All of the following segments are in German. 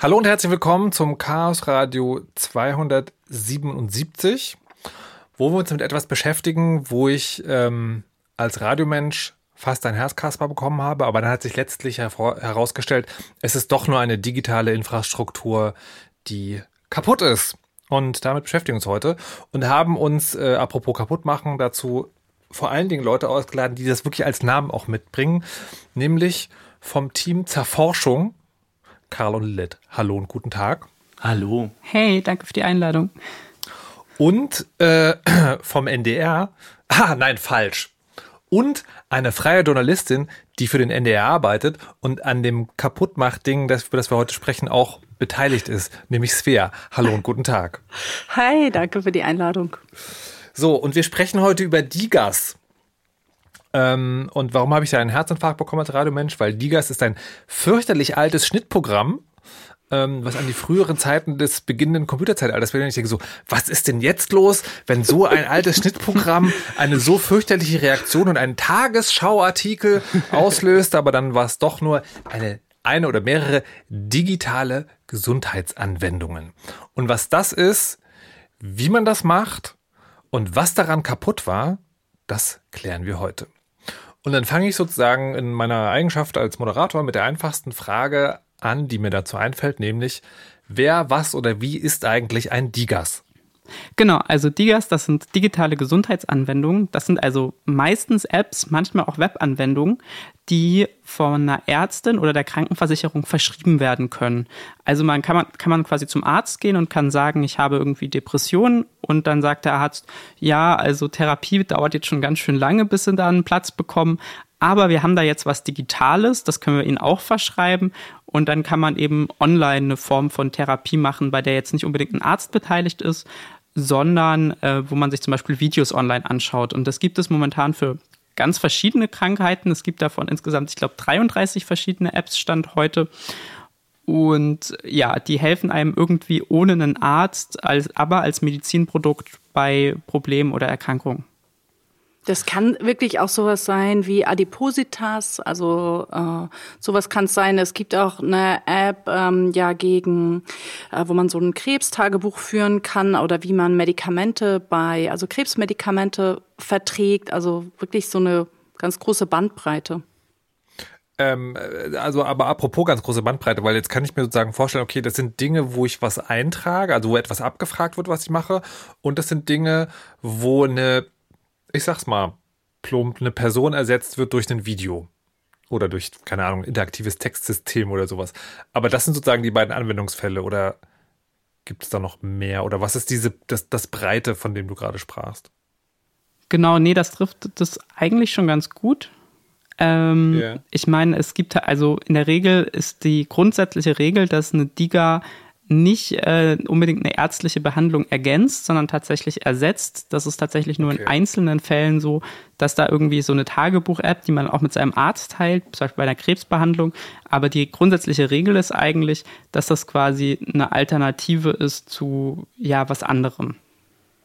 Hallo und herzlich willkommen zum Chaos Radio 277, wo wir uns mit etwas beschäftigen, wo ich ähm, als Radiomensch fast ein Herzkasper bekommen habe, aber dann hat sich letztlich herausgestellt, es ist doch nur eine digitale Infrastruktur, die kaputt ist. Und damit beschäftigen wir uns heute und haben uns, äh, apropos kaputt machen, dazu vor allen Dingen Leute ausgeladen, die das wirklich als Namen auch mitbringen, nämlich vom Team Zerforschung Karl und Lilith. Hallo und guten Tag. Hallo. Hey, danke für die Einladung. Und äh, vom NDR, ah, nein, falsch. Und eine freie Journalistin, die für den NDR arbeitet und an dem Kaputtmacht-Ding, das, über das wir heute sprechen, auch beteiligt ist, nämlich Svea. Hallo und guten Tag. Hi, danke für die Einladung. So, und wir sprechen heute über Digas. Ähm, und warum habe ich da einen Herzinfarkt bekommen als Radiomensch? Weil Digas ist ein fürchterlich altes Schnittprogramm, ähm, was an die früheren Zeiten des beginnenden Computerzeitalters. Und ich denke so, was ist denn jetzt los, wenn so ein altes Schnittprogramm eine so fürchterliche Reaktion und einen Tagesschauartikel auslöst? Aber dann war es doch nur eine eine oder mehrere digitale Gesundheitsanwendungen. Und was das ist, wie man das macht und was daran kaputt war, das klären wir heute. Und dann fange ich sozusagen in meiner Eigenschaft als Moderator mit der einfachsten Frage an, die mir dazu einfällt, nämlich wer, was oder wie ist eigentlich ein Digas? Genau, also Digas, das sind digitale Gesundheitsanwendungen. Das sind also meistens Apps, manchmal auch Webanwendungen, die von einer Ärztin oder der Krankenversicherung verschrieben werden können. Also man kann, man kann man quasi zum Arzt gehen und kann sagen, ich habe irgendwie Depressionen und dann sagt der Arzt, ja, also Therapie dauert jetzt schon ganz schön lange, bis sie da einen Platz bekommen. Aber wir haben da jetzt was Digitales, das können wir Ihnen auch verschreiben. Und dann kann man eben online eine Form von Therapie machen, bei der jetzt nicht unbedingt ein Arzt beteiligt ist, sondern äh, wo man sich zum Beispiel Videos online anschaut. Und das gibt es momentan für ganz verschiedene Krankheiten. Es gibt davon insgesamt, ich glaube, 33 verschiedene Apps Stand heute. Und ja, die helfen einem irgendwie ohne einen Arzt, als, aber als Medizinprodukt bei Problemen oder Erkrankungen. Das kann wirklich auch sowas sein wie Adipositas, also äh, sowas kann es sein. Es gibt auch eine App ähm, ja gegen, äh, wo man so ein Krebstagebuch führen kann oder wie man Medikamente bei, also Krebsmedikamente verträgt, also wirklich so eine ganz große Bandbreite. Ähm, also, aber apropos ganz große Bandbreite, weil jetzt kann ich mir sozusagen vorstellen, okay, das sind Dinge, wo ich was eintrage, also wo etwas abgefragt wird, was ich mache, und das sind Dinge, wo eine ich sag's mal, plump, eine Person ersetzt wird durch ein Video. Oder durch, keine Ahnung, interaktives Textsystem oder sowas. Aber das sind sozusagen die beiden Anwendungsfälle oder gibt es da noch mehr? Oder was ist diese, das, das Breite, von dem du gerade sprachst? Genau, nee, das trifft das eigentlich schon ganz gut. Ähm, yeah. Ich meine, es gibt also in der Regel ist die grundsätzliche Regel, dass eine DIGA nicht äh, unbedingt eine ärztliche Behandlung ergänzt, sondern tatsächlich ersetzt. Das ist tatsächlich nur okay. in einzelnen Fällen so, dass da irgendwie so eine Tagebuch-App, die man auch mit seinem Arzt teilt, zum Beispiel bei einer Krebsbehandlung. Aber die grundsätzliche Regel ist eigentlich, dass das quasi eine Alternative ist zu ja was anderem.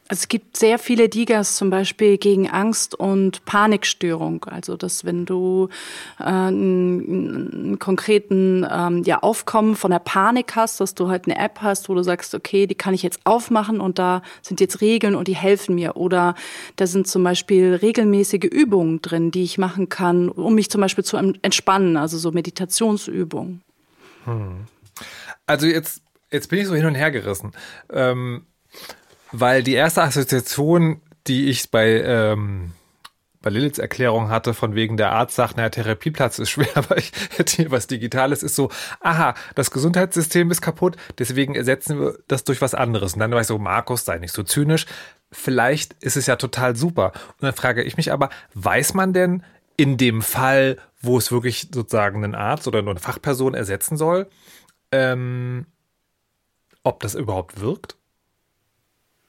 Es gibt sehr viele Digas zum Beispiel gegen Angst und Panikstörung. Also dass wenn du äh, einen, einen konkreten ähm, ja, Aufkommen von der Panik hast, dass du halt eine App hast, wo du sagst, okay, die kann ich jetzt aufmachen und da sind jetzt Regeln und die helfen mir. Oder da sind zum Beispiel regelmäßige Übungen drin, die ich machen kann, um mich zum Beispiel zu entspannen, also so Meditationsübungen. Hm. Also jetzt, jetzt bin ich so hin und her gerissen. Ähm weil die erste Assoziation, die ich bei, ähm, bei Liliths Erklärung hatte, von wegen der Arzt sagt, naja, Therapieplatz ist schwer, aber ich hätte hier was Digitales, ist so, aha, das Gesundheitssystem ist kaputt, deswegen ersetzen wir das durch was anderes. Und dann war ich so, Markus, sei nicht so zynisch. Vielleicht ist es ja total super. Und dann frage ich mich aber, weiß man denn in dem Fall, wo es wirklich sozusagen einen Arzt oder nur eine Fachperson ersetzen soll, ähm, ob das überhaupt wirkt?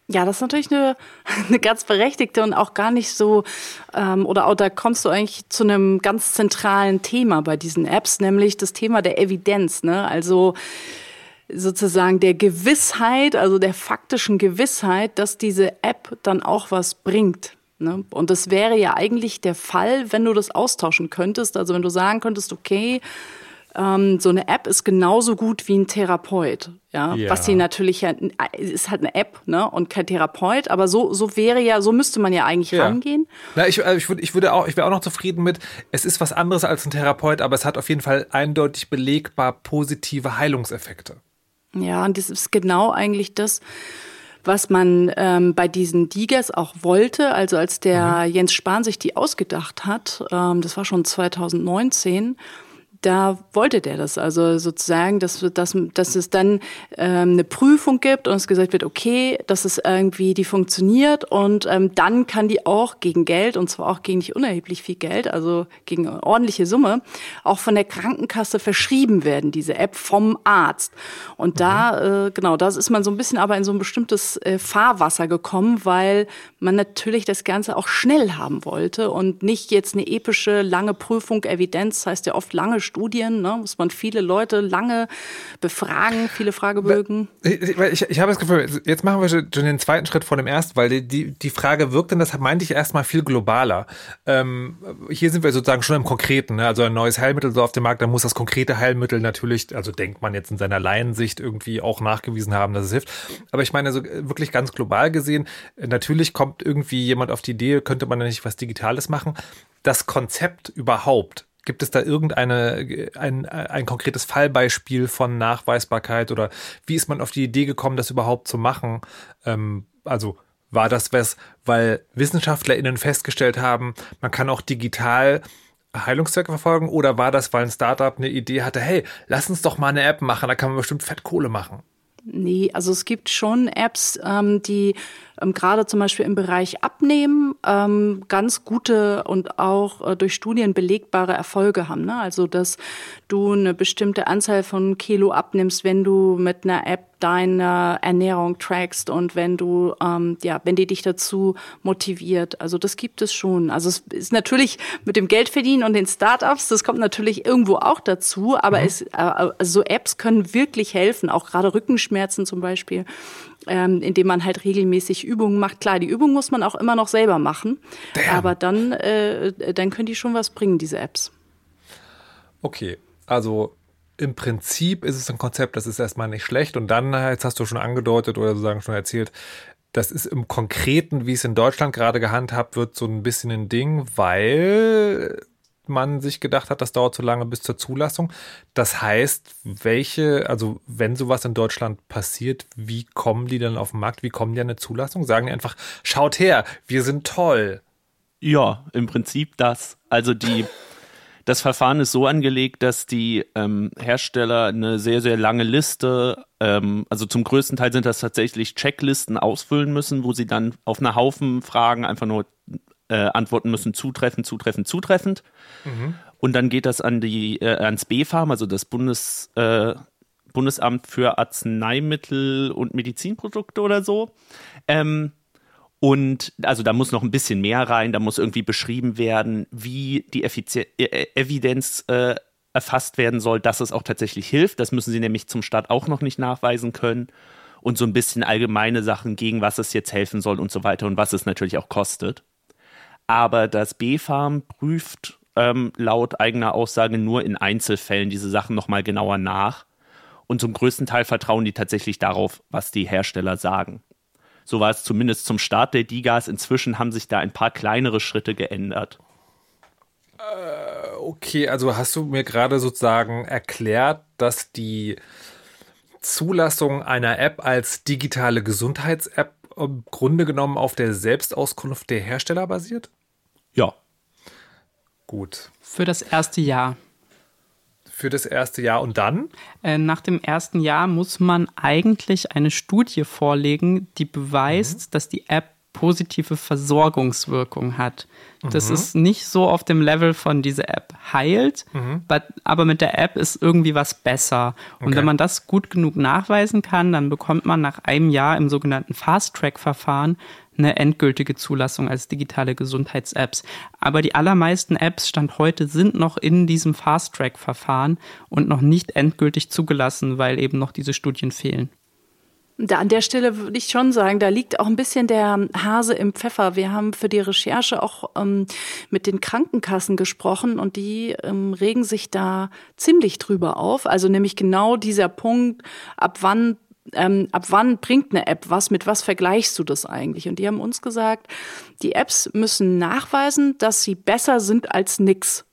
Ja, das ist natürlich eine, eine ganz berechtigte und auch gar nicht so, ähm, oder auch da kommst du eigentlich zu einem ganz zentralen Thema bei diesen Apps, nämlich das Thema der Evidenz. Ne? Also sozusagen der Gewissheit, also der faktischen Gewissheit, dass diese App dann auch was bringt. Ne? Und das wäre ja eigentlich der Fall, wenn du das austauschen könntest. Also wenn du sagen könntest, okay, ähm, so eine App ist genauso gut wie ein Therapeut. Ja, Ja. was sie natürlich ja, ist halt eine App, ne, und kein Therapeut, aber so, so wäre ja, so müsste man ja eigentlich Ja. rangehen. Na, ich, äh, ich, würd, ich würde auch, ich wäre auch noch zufrieden mit, es ist was anderes als ein Therapeut, aber es hat auf jeden Fall eindeutig belegbar positive Heilungseffekte. Ja, und das ist genau eigentlich das, was man ähm, bei diesen Digers auch wollte. Also als der Jens Spahn sich die ausgedacht hat, ähm, das war schon 2019, da wollte der das. Also sozusagen, dass, dass, dass es dann ähm, eine Prüfung gibt und es gesagt wird, okay, dass es irgendwie die funktioniert und ähm, dann kann die auch gegen Geld, und zwar auch gegen nicht unerheblich viel Geld, also gegen eine ordentliche Summe, auch von der Krankenkasse verschrieben werden, diese App vom Arzt. Und da, äh, genau, da ist man so ein bisschen aber in so ein bestimmtes äh, Fahrwasser gekommen, weil man natürlich das Ganze auch schnell haben wollte und nicht jetzt eine epische, lange Prüfung, Evidenz, das heißt ja oft lange Studien, ne, muss man viele Leute lange befragen, viele Fragebögen. Ich, ich, ich habe das Gefühl, jetzt machen wir schon den zweiten Schritt vor dem ersten, weil die, die, die Frage wirkt, und das meinte ich erstmal viel globaler. Ähm, hier sind wir sozusagen schon im Konkreten, ne? also ein neues Heilmittel so auf dem Markt, dann muss das konkrete Heilmittel natürlich, also denkt man jetzt in seiner Laiensicht irgendwie auch nachgewiesen haben, dass es hilft. Aber ich meine, so äh, wirklich ganz global gesehen, äh, natürlich kommt irgendwie jemand auf die Idee, könnte man da nicht was Digitales machen. Das Konzept überhaupt, Gibt es da irgendeine ein, ein konkretes Fallbeispiel von Nachweisbarkeit oder wie ist man auf die Idee gekommen, das überhaupt zu machen? Ähm, also war das was, weil WissenschaftlerInnen festgestellt haben, man kann auch digital Heilungszwecke verfolgen oder war das, weil ein Startup eine Idee hatte, hey, lass uns doch mal eine App machen, da kann man bestimmt Fettkohle machen? Nee, also es gibt schon Apps, ähm, die ähm, gerade zum Beispiel im Bereich Abnehmen ähm, ganz gute und auch äh, durch Studien belegbare Erfolge haben. Ne? Also dass du eine bestimmte Anzahl von Kilo abnimmst, wenn du mit einer App deine Ernährung trackst und wenn du, ähm, ja, wenn die dich dazu motiviert. Also das gibt es schon. Also es ist natürlich mit dem Geldverdienen und den Startups, das kommt natürlich irgendwo auch dazu, aber es, äh, also so Apps können wirklich helfen, auch gerade Rückenschmerzen zum Beispiel, ähm, indem man halt regelmäßig Übungen macht. Klar, die Übung muss man auch immer noch selber machen, Damn. aber dann, äh, dann können die schon was bringen, diese Apps. Okay, also im Prinzip ist es ein Konzept, das ist erstmal nicht schlecht. Und dann, äh, jetzt hast du schon angedeutet oder sozusagen schon erzählt, das ist im Konkreten, wie es in Deutschland gerade gehandhabt wird, so ein bisschen ein Ding, weil man sich gedacht hat, das dauert zu lange bis zur Zulassung. Das heißt, welche, also wenn sowas in Deutschland passiert, wie kommen die dann auf den Markt? Wie kommen die an eine Zulassung? Sagen die einfach, schaut her, wir sind toll. Ja, im Prinzip das. Also die, das Verfahren ist so angelegt, dass die ähm, Hersteller eine sehr, sehr lange Liste, ähm, also zum größten Teil sind das tatsächlich Checklisten ausfüllen müssen, wo sie dann auf eine Haufen Fragen einfach nur äh, antworten müssen, zutreffend, zutreffend, zutreffend. Und dann geht das an die, äh, ans BfArM, also das Bundes, äh, Bundesamt für Arzneimittel und Medizinprodukte oder so. Ähm, und also da muss noch ein bisschen mehr rein, da muss irgendwie beschrieben werden, wie die Effizi äh, Evidenz äh, erfasst werden soll, dass es auch tatsächlich hilft. Das müssen sie nämlich zum Start auch noch nicht nachweisen können. Und so ein bisschen allgemeine Sachen, gegen was es jetzt helfen soll und so weiter und was es natürlich auch kostet. Aber das BfArM prüft ähm, laut eigener Aussage nur in Einzelfällen diese Sachen nochmal genauer nach. Und zum größten Teil vertrauen die tatsächlich darauf, was die Hersteller sagen. So war es zumindest zum Start der Digas. Inzwischen haben sich da ein paar kleinere Schritte geändert. Okay, also hast du mir gerade sozusagen erklärt, dass die Zulassung einer App als digitale Gesundheits-App im Grunde genommen auf der Selbstauskunft der Hersteller basiert? Ja. Gut. Für das erste Jahr. Für das erste Jahr und dann? Äh, Nach dem ersten Jahr muss man eigentlich eine Studie vorlegen, die beweist, dass die App positive Versorgungswirkung hat. Das ist nicht so auf dem Level von diese App heilt, but, aber mit der App ist irgendwie was besser. Und Okay. wenn man das gut genug nachweisen kann, dann bekommt man nach einem Jahr im sogenannten Fast-Track-Verfahren eine endgültige Zulassung als digitale Gesundheits-Apps. Aber die allermeisten Apps Stand heute sind noch in diesem Fast-Track-Verfahren und noch nicht endgültig zugelassen, weil eben noch diese Studien fehlen. Da an der Stelle würde ich schon sagen, da liegt auch ein bisschen der Hase im Pfeffer. Wir haben für die Recherche auch ähm, mit den Krankenkassen gesprochen und die ähm, regen sich da ziemlich drüber auf. Also nämlich genau dieser Punkt, ab wann ähm, ab wann bringt eine App was, mit was vergleichst du das eigentlich? Und die haben uns gesagt, die Apps müssen nachweisen, dass sie besser sind als nix.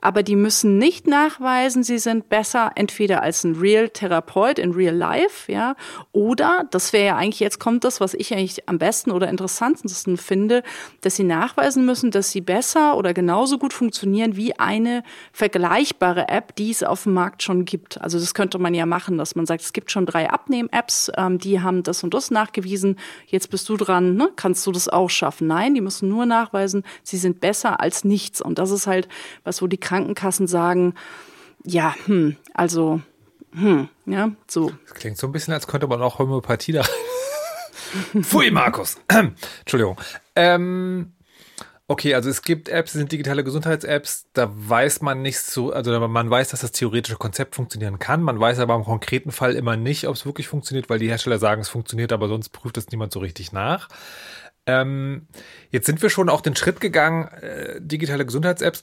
Aber die müssen nicht nachweisen, sie sind besser entweder als ein Real-Therapeut in Real Life, ja, oder, das wäre ja eigentlich, jetzt kommt das, was ich eigentlich am besten oder interessantesten finde, dass sie nachweisen müssen, dass sie besser oder genauso gut funktionieren wie eine vergleichbare App, die es auf dem Markt schon gibt. Also das könnte man ja machen, dass man sagt, es gibt schon drei Abnehm-Apps, ähm, die haben das und das nachgewiesen, jetzt bist du dran, ne? kannst du das auch schaffen? Nein, die müssen nur nachweisen, sie sind besser als nichts. Und das ist halt was, wo die Krankenkassen sagen, ja, hm, also, hm, ja, so. Das klingt so ein bisschen, als könnte man auch Homöopathie da. Pfui, Markus. Entschuldigung. Ähm, okay, also es gibt Apps, das sind digitale Gesundheits-Apps, da weiß man nicht so, also man weiß, dass das theoretische Konzept funktionieren kann. Man weiß aber im konkreten Fall immer nicht, ob es wirklich funktioniert, weil die Hersteller sagen, es funktioniert, aber sonst prüft es niemand so richtig nach. Ähm, jetzt sind wir schon auch den Schritt gegangen, äh, digitale Gesundheits-Apps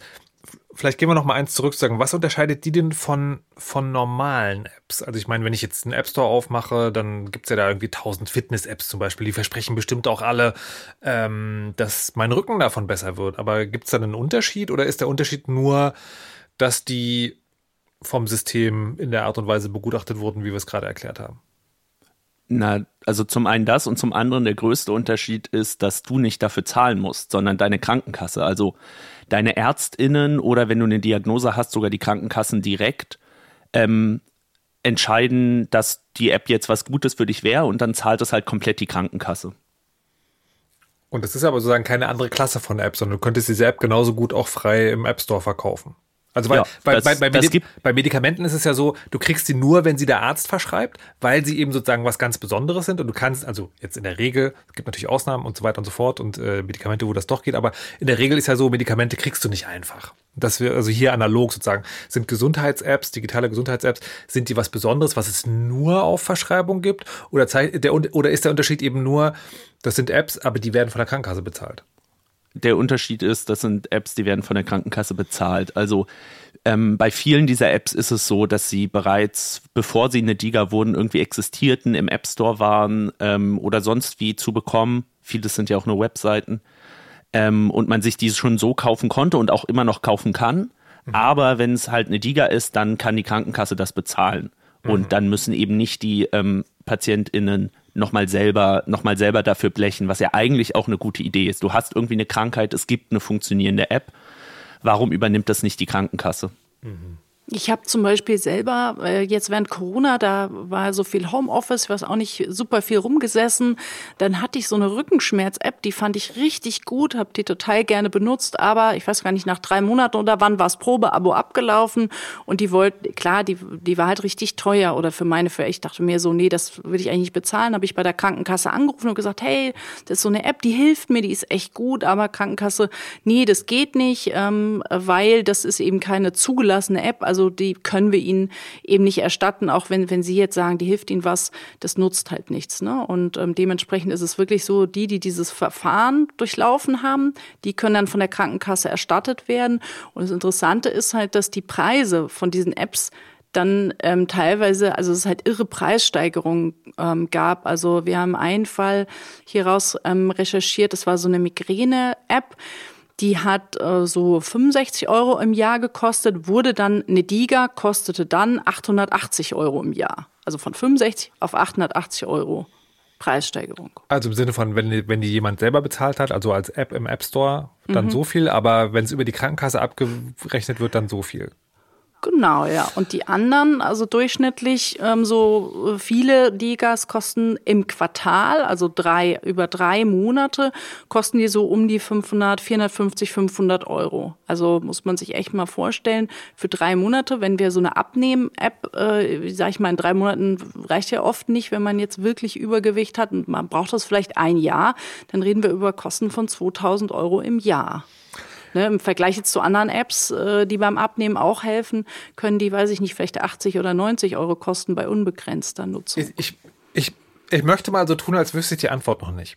vielleicht gehen wir noch mal eins zurück zu sagen, was unterscheidet die denn von, von normalen Apps? Also ich meine, wenn ich jetzt einen App Store aufmache, dann gibt's ja da irgendwie tausend Fitness-Apps zum Beispiel, die versprechen bestimmt auch alle, ähm, dass mein Rücken davon besser wird. Aber gibt's da einen Unterschied oder ist der Unterschied nur, dass die vom System in der Art und Weise begutachtet wurden, wie wir es gerade erklärt haben? Na, also zum einen das und zum anderen der größte Unterschied ist, dass du nicht dafür zahlen musst, sondern deine Krankenkasse. Also deine Ärztinnen oder wenn du eine Diagnose hast, sogar die Krankenkassen direkt ähm, entscheiden, dass die App jetzt was Gutes für dich wäre und dann zahlt es halt komplett die Krankenkasse. Und das ist aber sozusagen keine andere Klasse von App, sondern du könntest diese App genauso gut auch frei im App Store verkaufen. Also weil, Ja, bei, das- bei, bei, Medi bei Medikamenten ist es ja so, du kriegst sie nur, wenn sie der Arzt verschreibt, weil sie eben sozusagen was ganz Besonderes sind und du kannst, also jetzt in der Regel, es gibt natürlich Ausnahmen und so weiter und so fort und äh, Medikamente, wo das doch geht, aber in der Regel ist ja so, Medikamente kriegst du nicht einfach. Dass wir, also hier analog sozusagen, sind Gesundheits-Apps, digitale Gesundheits-Apps, sind die was Besonderes, was es nur auf Verschreibung gibt? Oder, zeigt der, oder ist der Unterschied eben nur, das sind Apps, aber die werden von der Krankenkasse bezahlt? Der Unterschied ist, das sind Apps, die werden von der Krankenkasse bezahlt. Also ähm, bei vielen dieser Apps ist es so, dass sie bereits, bevor sie eine Diga wurden, irgendwie existierten, im App Store waren ähm, oder sonst wie zu bekommen. Vieles sind ja auch nur Webseiten. Ähm, und man sich diese schon so kaufen konnte und auch immer noch kaufen kann. Aber wenn es halt eine Diga ist, dann kann die Krankenkasse das bezahlen. Und dann müssen eben nicht die ähm, PatientInnen nochmal selber, noch selber dafür blechen, was ja eigentlich auch eine gute Idee ist. Du hast irgendwie eine Krankheit, es gibt eine funktionierende App. Warum übernimmt das nicht die Krankenkasse? Ich habe zum Beispiel selber äh, jetzt während Corona, da war so viel Homeoffice, weiß auch nicht, super viel rumgesessen. Dann hatte ich so eine Rückenschmerz-App, die fand ich richtig gut, habe die total gerne benutzt, aber ich weiß gar nicht, nach drei Monaten oder wann war das Probeabo abgelaufen und die wollten, klar, die, die war halt richtig teuer oder für meine, für ich dachte mir so, nee, das will ich eigentlich nicht bezahlen, habe ich bei der Krankenkasse angerufen und gesagt, hey, das ist so eine App, die hilft mir, die ist echt gut, aber Krankenkasse, nee, das geht nicht, ähm, weil das ist eben keine zugelassene App, also die können wir ihnen eben nicht erstatten, auch wenn, wenn sie jetzt sagen, die hilft ihnen was, das nutzt halt nichts. Ne? Und ähm, dementsprechend ist es wirklich so, die, die dieses Verfahren durchlaufen haben, die können dann von der Krankenkasse erstattet werden. Und das Interessante ist halt, dass die Preise von diesen Apps dann ähm, teilweise, also es halt irre Preissteigerungen ähm, gab. Also wir haben einen Fall hieraus ähm, recherchiert, das war so eine Migräne-App. Die hat äh, so 65 Euro im Jahr gekostet, wurde dann, eine Diga kostete dann 880 Euro im Jahr. Also von 65 auf 880 Euro Preissteigerung. Also im Sinne von, wenn, wenn die jemand selber bezahlt hat, also als App im App Store, dann so viel, aber wenn es über die Krankenkasse abgerechnet wird, dann so viel. Genau, ja. Und die anderen, also durchschnittlich ähm, so äh, viele Digas kosten im Quartal, also drei über drei Monate, kosten die so um die 500, 450, 500 Euro. Also muss man sich echt mal vorstellen, für drei Monate, wenn wir so eine Abnehmen-App, äh, sag ich mal, in drei Monaten reicht ja oft nicht, wenn man jetzt wirklich Übergewicht hat und man braucht das vielleicht ein Jahr, dann reden wir über Kosten von 2000 Euro im Jahr. Ne, Im Vergleich jetzt zu anderen Apps, äh, die beim Abnehmen auch helfen, können die, weiß ich nicht, vielleicht 80 oder 90 Euro kosten bei unbegrenzter Nutzung. Ich, ich, ich, möchte mal so tun, als wüsste ich die Antwort noch nicht.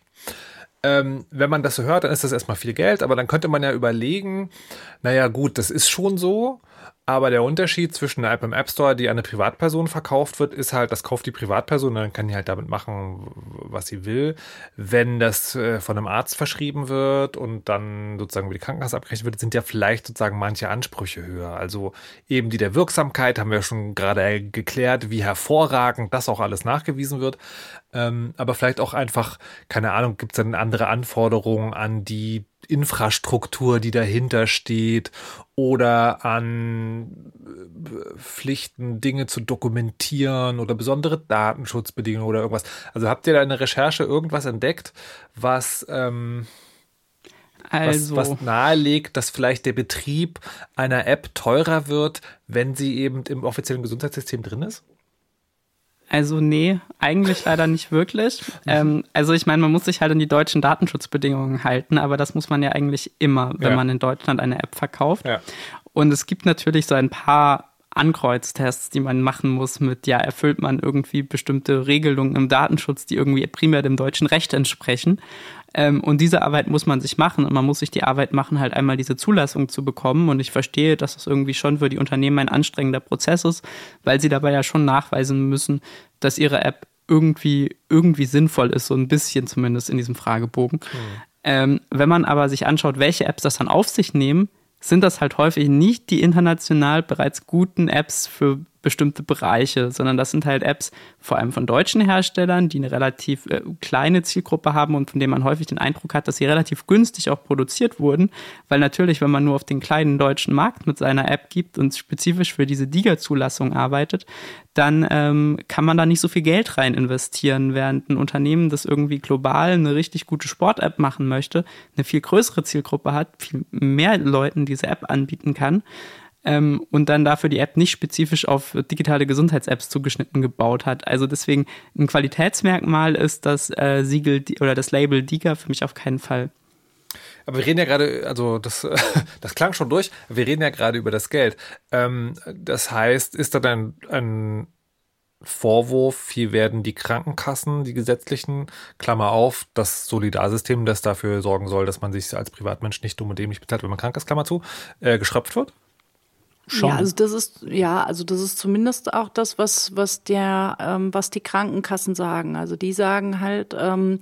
Ähm, wenn man das so hört, dann ist das erstmal viel Geld, aber dann könnte man ja überlegen, naja gut, das ist schon so, aber der Unterschied zwischen einer App im App Store, die an eine Privatperson verkauft wird, ist halt, das kauft die Privatperson, dann kann die halt damit machen, was sie will. Wenn das äh, von einem Arzt verschrieben wird und dann sozusagen über die Krankenkasse abgerechnet wird, sind ja vielleicht sozusagen manche Ansprüche höher. Also eben die der Wirksamkeit haben wir schon gerade geklärt, wie hervorragend das auch alles nachgewiesen wird. Ähm, aber vielleicht auch einfach, keine Ahnung, gibt es dann andere Anforderungen an die Infrastruktur, die dahinter steht oder an äh, Pflichten, Dinge zu dokumentieren oder besondere Datenschutzbedingungen oder irgendwas. Also habt ihr da in der Recherche irgendwas entdeckt, was, ähm, also. was, was nahelegt, dass vielleicht der Betrieb einer App teurer wird, wenn sie eben im offiziellen Gesundheitssystem drin ist? Also nee, eigentlich leider nicht wirklich. Ähm, also ich meine, man muss sich halt an die deutschen Datenschutzbedingungen halten, aber das muss man ja eigentlich immer, wenn ja. man in Deutschland eine App verkauft. Ja. Und es gibt natürlich so ein paar Ankreuztests, die man machen muss mit, ja, erfüllt man irgendwie bestimmte Regelungen im Datenschutz, die irgendwie primär dem deutschen Recht entsprechen. Ähm, und diese Arbeit muss man sich machen und man muss sich die Arbeit machen, halt einmal diese Zulassung zu bekommen. Und ich verstehe, dass es irgendwie schon für die Unternehmen ein anstrengender Prozess ist, weil sie dabei ja schon nachweisen müssen, dass ihre App irgendwie, irgendwie sinnvoll ist, so ein bisschen zumindest in diesem Fragebogen. Mhm. Ähm, wenn man aber sich anschaut, welche Apps das dann auf sich nehmen, sind das halt häufig nicht die international bereits guten Apps für bestimmte Bereiche, sondern das sind halt Apps vor allem von deutschen Herstellern, die eine relativ äh, kleine Zielgruppe haben und von denen man häufig den Eindruck hat, dass sie relativ günstig auch produziert wurden, weil natürlich, wenn man nur auf den kleinen deutschen Markt mit seiner App gibt und spezifisch für diese DIGA-Zulassung arbeitet, dann ähm, kann man da nicht so viel Geld rein investieren, während ein Unternehmen, das irgendwie global eine richtig gute Sport-App machen möchte, eine viel größere Zielgruppe hat, viel mehr Leuten diese App anbieten kann ähm, und dann dafür die App nicht spezifisch auf digitale Gesundheits-Apps zugeschnitten gebaut hat. Also deswegen ein Qualitätsmerkmal ist das äh, Siegel oder das Label DIGA für mich auf keinen Fall. Aber wir reden ja gerade, also das, das klang schon durch, wir reden ja gerade über das Geld. Ähm, das heißt, ist da dann ein Vorwurf, hier werden die Krankenkassen, die gesetzlichen, Klammer auf, das Solidarsystem, das dafür sorgen soll, dass man sich als Privatmensch nicht dumm und dämlich bezahlt, wenn man krank ist, Klammer zu, äh, geschröpft wird? Schon. Ja, also das ist ja, also das ist zumindest auch das, was was der, ähm, was die Krankenkassen sagen. Also die sagen halt, ähm,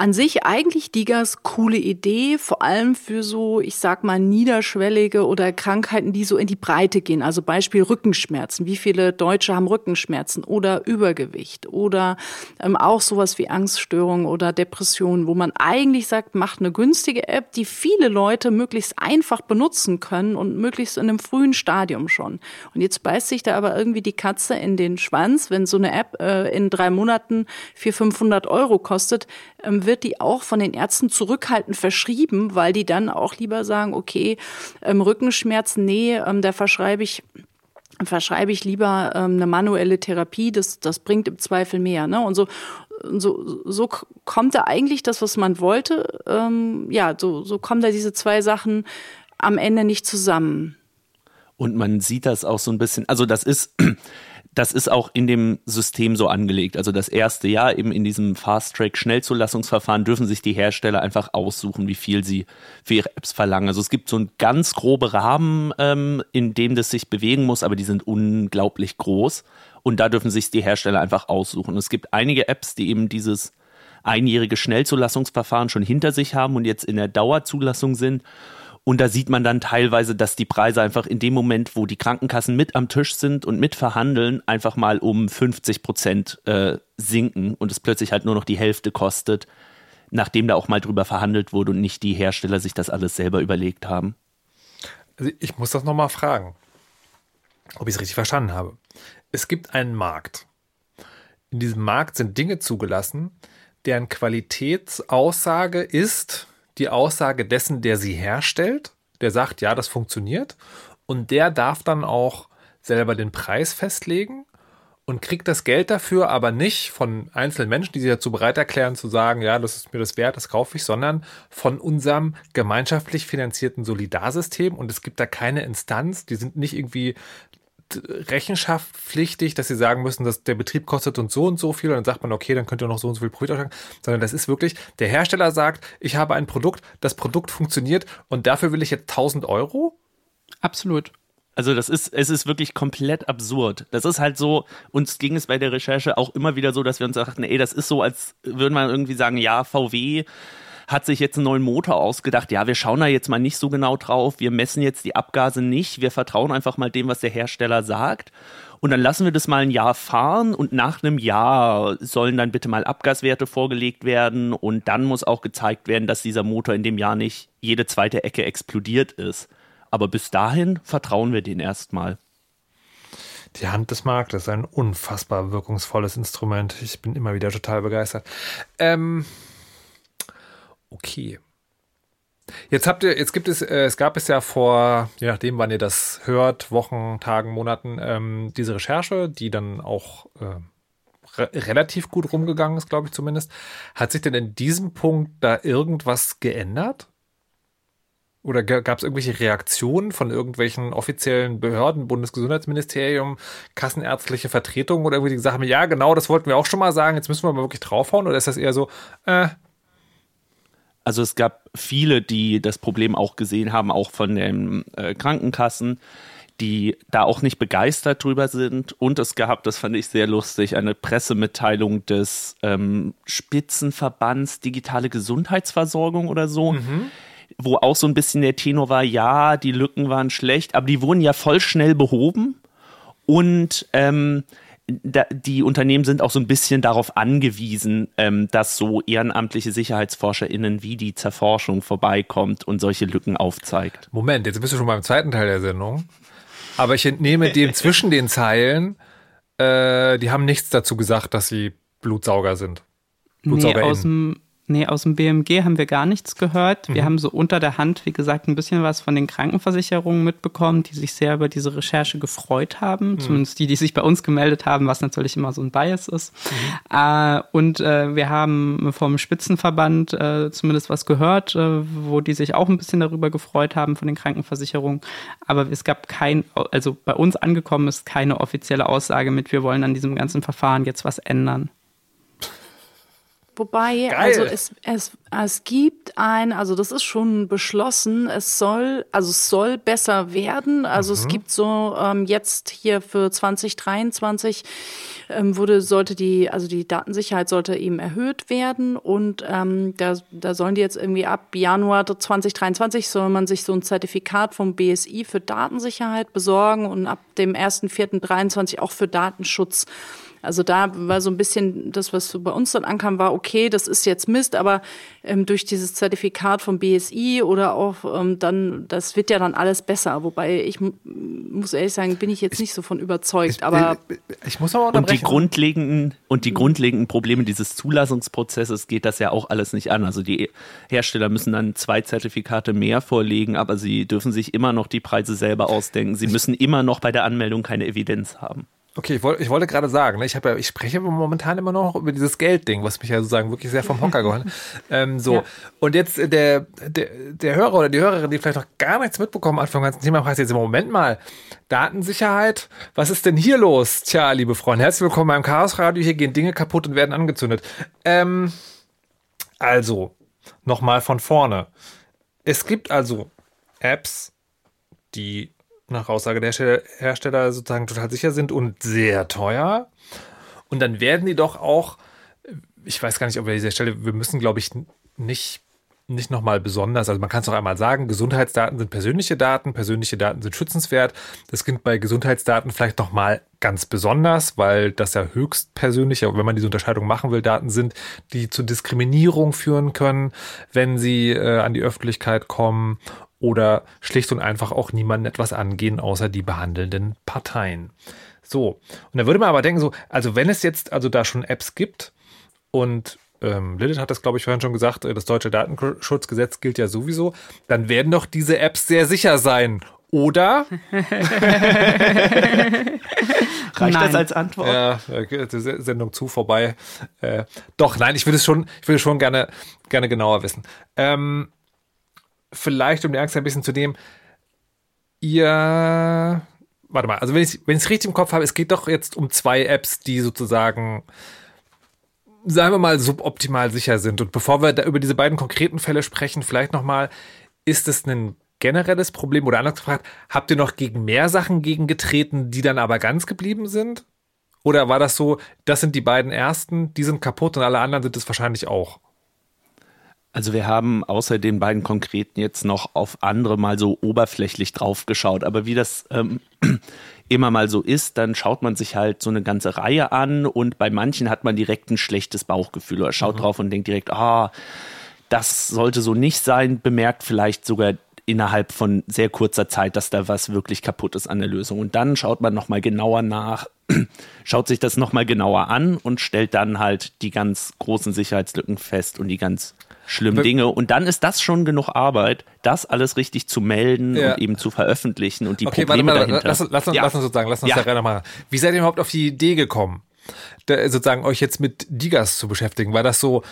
an sich eigentlich Digas coole Idee, vor allem für so, ich sag mal, niederschwellige oder Krankheiten, die so in die Breite gehen. Also Beispiel Rückenschmerzen. Wie viele Deutsche haben Rückenschmerzen oder Übergewicht oder ähm, auch sowas wie Angststörungen oder Depressionen, wo man eigentlich sagt, macht eine günstige App, die viele Leute möglichst einfach benutzen können und möglichst in einem frühen Stadium schon. Und jetzt beißt sich da aber irgendwie die Katze in den Schwanz, wenn so eine App äh, in drei Monaten 400, 500 Euro kostet, wird die auch von den Ärzten zurückhaltend verschrieben, weil die dann auch lieber sagen, okay, ähm, Rückenschmerzen, nee, ähm, da verschreibe ich verschreibe ich lieber ähm, eine manuelle Therapie, das, das bringt im Zweifel mehr. Ne? Und so, so, so kommt da eigentlich das, was man wollte, ähm, ja, so, so kommen da diese zwei Sachen am Ende nicht zusammen. Und man sieht das auch so ein bisschen, also das ist, das ist auch in dem System so angelegt. Also das erste Jahr eben in diesem Fast-Track-Schnellzulassungsverfahren dürfen sich die Hersteller einfach aussuchen, wie viel sie für ihre Apps verlangen. Also es gibt so einen ganz grobe Rahmen, ähm, in dem das sich bewegen muss, aber die sind unglaublich groß. Und da dürfen sich die Hersteller einfach aussuchen. Es gibt einige Apps, die eben dieses einjährige Schnellzulassungsverfahren schon hinter sich haben und jetzt in der Dauerzulassung sind und da sieht man dann teilweise, dass die Preise einfach in dem Moment, wo die Krankenkassen mit am Tisch sind und mit verhandeln, einfach mal um 50 Prozent äh, sinken und es plötzlich halt nur noch die Hälfte kostet, nachdem da auch mal drüber verhandelt wurde und nicht die Hersteller sich das alles selber überlegt haben. Also ich muss das nochmal fragen, ob ich es richtig verstanden habe. Es gibt einen Markt. In diesem Markt sind Dinge zugelassen, deren Qualitätsaussage ist, die Aussage dessen, der sie herstellt, der sagt, ja, das funktioniert. Und der darf dann auch selber den Preis festlegen und kriegt das Geld dafür aber nicht von einzelnen Menschen, die sich dazu bereit erklären zu sagen, ja, das ist mir das wert, das kaufe ich, sondern von unserem gemeinschaftlich finanzierten Solidarsystem. Und es gibt da keine Instanz, die sind nicht irgendwie Rechenschaft pflichtig, dass sie sagen müssen, dass der Betrieb kostet uns so und so viel und dann sagt man, okay, dann könnt ihr noch so und so viel Profit ausschlagen, sondern das ist wirklich, der Hersteller sagt, ich habe ein Produkt, das Produkt funktioniert und dafür will ich jetzt 1000 Euro? Absolut. Also das ist, es ist wirklich komplett absurd. Das ist halt so, uns ging es bei der Recherche auch immer wieder so, dass wir uns dachten, ey, das ist so, als würden wir irgendwie sagen, ja, VW hat sich jetzt einen neuen Motor ausgedacht. Ja, wir schauen da jetzt mal nicht so genau drauf. Wir messen jetzt die Abgase nicht. Wir vertrauen einfach mal dem, was der Hersteller sagt. Und dann lassen wir das mal ein Jahr fahren und nach einem Jahr sollen dann bitte mal Abgaswerte vorgelegt werden und dann muss auch gezeigt werden, dass dieser Motor in dem Jahr nicht jede zweite Ecke explodiert ist. Aber bis dahin vertrauen wir denen erstmal. Die Hand des Marktes ist ein unfassbar wirkungsvolles Instrument. Ich bin immer wieder total begeistert. Ähm, okay. Jetzt habt ihr, jetzt gibt es, äh, es gab es ja vor, je nachdem, wann ihr das hört, Wochen, Tagen, Monaten, ähm, diese Recherche, die dann auch äh, re relativ gut rumgegangen ist, glaube ich zumindest. Hat sich denn in diesem Punkt da irgendwas geändert? Oder gab es irgendwelche Reaktionen von irgendwelchen offiziellen Behörden, Bundesgesundheitsministerium, kassenärztliche Vertretungen oder irgendwie die gesagt haben, ja, genau, das wollten wir auch schon mal sagen, jetzt müssen wir aber wirklich draufhauen? Oder ist das eher so, äh, also es gab viele, die das Problem auch gesehen haben, auch von den äh, Krankenkassen, die da auch nicht begeistert drüber sind. Und es gab, das fand ich sehr lustig, eine Pressemitteilung des ähm, Spitzenverbands Digitale Gesundheitsversorgung oder so. Mhm wo auch so ein bisschen der Tenor war, ja, die Lücken waren schlecht, aber die wurden ja voll schnell behoben und ähm, da, die Unternehmen sind auch so ein bisschen darauf angewiesen, ähm, dass so ehrenamtliche SicherheitsforscherInnen wie die Zerforschung vorbeikommt und solche Lücken aufzeigt. Moment, jetzt bist du schon beim zweiten Teil der Sendung. Aber ich entnehme dem zwischen den Zeilen, äh, die haben nichts dazu gesagt, dass sie Blutsauger sind. Blutsauger nee, aus dem Nee, aus dem BMG haben wir gar nichts gehört. Wir mhm. haben so unter der Hand, wie gesagt, ein bisschen was von den Krankenversicherungen mitbekommen, die sich sehr über diese Recherche gefreut haben. Mhm. Zumindest die, die sich bei uns gemeldet haben, was natürlich immer so ein Bias ist. Mhm. Äh, und äh, wir haben vom Spitzenverband äh, zumindest was gehört, äh, wo die sich auch ein bisschen darüber gefreut haben von den Krankenversicherungen. Aber es gab kein, also bei uns angekommen ist keine offizielle Aussage mit, wir wollen an diesem ganzen Verfahren jetzt was ändern. Wobei, Geil. also es, es, es gibt ein, also das ist schon beschlossen, es soll, also es soll besser werden. Also mhm. es gibt so ähm, jetzt hier für 2023 ähm, wurde, sollte die, also die Datensicherheit sollte eben erhöht werden und ähm, da, da sollen die jetzt irgendwie ab Januar 2023 soll man sich so ein Zertifikat vom BSI für Datensicherheit besorgen und ab dem 1.4.23 auch für Datenschutz. Also da war so ein bisschen das, was so bei uns dann ankam, war okay, das ist jetzt Mist, aber ähm, durch dieses Zertifikat vom BSI oder auch ähm, dann, das wird ja dann alles besser. Wobei ich muss ehrlich sagen, bin ich jetzt nicht so von überzeugt. Ich, aber ich muss aber und die grundlegenden und die grundlegenden Probleme dieses Zulassungsprozesses geht das ja auch alles nicht an. Also die Hersteller müssen dann zwei Zertifikate mehr vorlegen, aber sie dürfen sich immer noch die Preise selber ausdenken. Sie müssen immer noch bei der Anmeldung keine Evidenz haben. Okay, ich, wollte, ich wollte gerade sagen, ne, ich, ja, ich spreche momentan immer noch über dieses Geldding, was mich ja sozusagen wirklich sehr vom Hocker geholt hat. ähm, so, ja. und jetzt äh, der, der, der Hörer oder die Hörerin, die vielleicht noch gar nichts mitbekommen hat vom ganzen Thema, fragt jetzt im Moment mal, Datensicherheit, was ist denn hier los? Tja, liebe Freunde, herzlich willkommen beim Chaos Radio, hier gehen Dinge kaputt und werden angezündet. Ähm, also, nochmal von vorne. Es gibt also Apps, die nach Aussage der Hersteller sozusagen total sicher sind und sehr teuer. Und dann werden die doch auch, ich weiß gar nicht, ob wir an dieser Stelle, wir müssen, glaube ich, nicht, nicht nochmal besonders, also man kann es auch einmal sagen, Gesundheitsdaten sind persönliche Daten, persönliche Daten sind schützenswert. Das gilt bei Gesundheitsdaten vielleicht nochmal ganz besonders, weil das ja höchst persönliche, wenn man diese Unterscheidung machen will, Daten sind, die zu Diskriminierung führen können, wenn sie äh, an die Öffentlichkeit kommen oder schlicht und einfach auch niemanden etwas angehen, außer die behandelnden Parteien. So, und da würde man aber denken, so, also wenn es jetzt also da schon Apps gibt und ähm, Lilith hat das, glaube ich, vorhin schon gesagt, äh, das deutsche Datenschutzgesetz gilt ja sowieso, dann werden doch diese Apps sehr sicher sein. Oder? Reicht nein. das als Antwort? Ja, die Sendung zu vorbei. Äh, doch, nein, ich würde es schon, ich würde schon gerne, gerne genauer wissen. Ähm, vielleicht, um die Angst ein bisschen zu nehmen, ihr warte mal, also wenn ich es richtig im Kopf habe, es geht doch jetzt um zwei Apps, die sozusagen sagen wir mal suboptimal sicher sind. Und bevor wir da über diese beiden konkreten Fälle sprechen, vielleicht noch mal, ist es ein generelles Problem oder anders gefragt, habt ihr noch gegen mehr Sachen gegengetreten, die dann aber ganz geblieben sind? Oder war das so, das sind die beiden ersten, die sind kaputt und alle anderen sind es wahrscheinlich auch? Also wir haben außer den beiden konkreten jetzt noch auf andere mal so oberflächlich draufgeschaut. Aber wie das ähm, immer mal so ist, dann schaut man sich halt so eine ganze Reihe an und bei manchen hat man direkt ein schlechtes Bauchgefühl oder schaut mhm. drauf und denkt direkt, ah, das sollte so nicht sein, bemerkt vielleicht sogar innerhalb von sehr kurzer Zeit, dass da was wirklich kaputt ist an der Lösung. Und dann schaut man nochmal genauer nach, schaut sich das nochmal genauer an und stellt dann halt die ganz großen Sicherheitslücken fest und die ganz schlimmen Dinge. Und dann ist das schon genug Arbeit, das alles richtig zu melden ja. und eben zu veröffentlichen und die okay, Probleme warte, warte, dahinter. Lass, lass, uns, ja. lass uns sozusagen, lass uns ja. da rein machen. Wie seid ihr überhaupt auf die Idee gekommen, da, sozusagen euch jetzt mit Digas zu beschäftigen? War das so,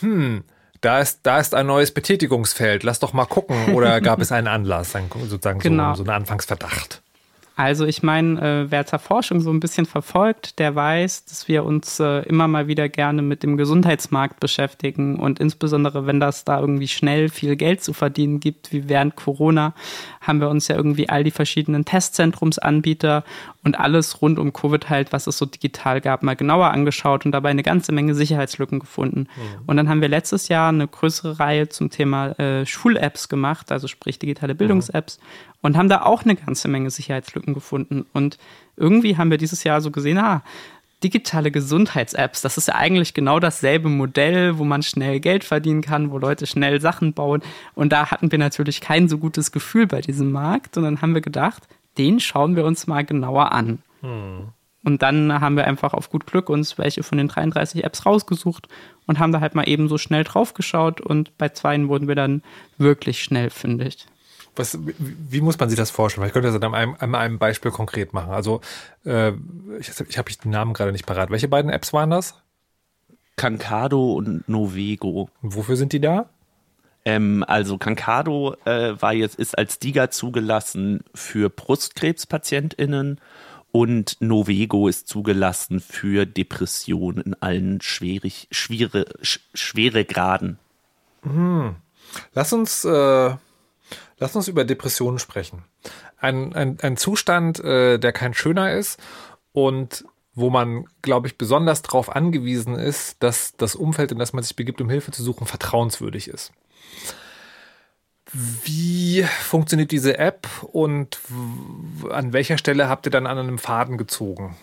hm, da ist, da ist ein neues Betätigungsfeld, lass doch mal gucken. Oder gab es einen Anlass, sozusagen genau. so, so einen Anfangsverdacht? Also ich meine, äh, wer zur Forschung so ein bisschen verfolgt, der weiß, dass wir uns äh, immer mal wieder gerne mit dem Gesundheitsmarkt beschäftigen und insbesondere, wenn das da irgendwie schnell viel Geld zu verdienen gibt, wie während Corona, haben wir uns ja irgendwie all die verschiedenen Testzentrumsanbieter und alles rund um Covid halt, was es so digital gab, mal genauer angeschaut und dabei eine ganze Menge Sicherheitslücken gefunden. Mhm. Und dann haben wir letztes Jahr eine größere Reihe zum Thema äh, Schul-Apps gemacht, also sprich digitale Bildungs-Apps. Mhm und haben da auch eine ganze Menge Sicherheitslücken gefunden. Und irgendwie haben wir dieses Jahr so gesehen, ah, digitale Gesundheits-Apps, das ist ja eigentlich genau dasselbe Modell, wo man schnell Geld verdienen kann, wo Leute schnell Sachen bauen. Und da hatten wir natürlich kein so gutes Gefühl bei diesem Markt. Und dann haben wir gedacht, den schauen wir uns mal genauer an. Hm. Und dann haben wir einfach auf gut Glück uns welche von den 33 Apps rausgesucht und haben da halt mal eben so schnell drauf geschaut und bei zweien wurden wir dann wirklich schnell fündig. Was, wie muss man sich das vorstellen? Ich könnte das an einem, an einem Beispiel konkret machen. Also, äh, ich, ich habe den Namen gerade nicht parat. Welche beiden Apps waren das? Kankado und Novego. Wofür sind die da? Ähm, also Kankado äh, war jetzt, ist als DIGA zugelassen für BrustkrebspatientInnen und Novego ist zugelassen für Depressionen in allen schwierig, schwere, schwere Graden. Hm. Lass uns äh, Lass uns über Depressionen sprechen. Ein, ein, ein Zustand, äh, der kein schöner ist und wo man, glaube ich, besonders darauf angewiesen ist, dass das Umfeld, in das man sich begibt, um Hilfe zu suchen, vertrauenswürdig ist. Wie funktioniert diese App und an welcher Stelle habt ihr dann an einem Faden gezogen?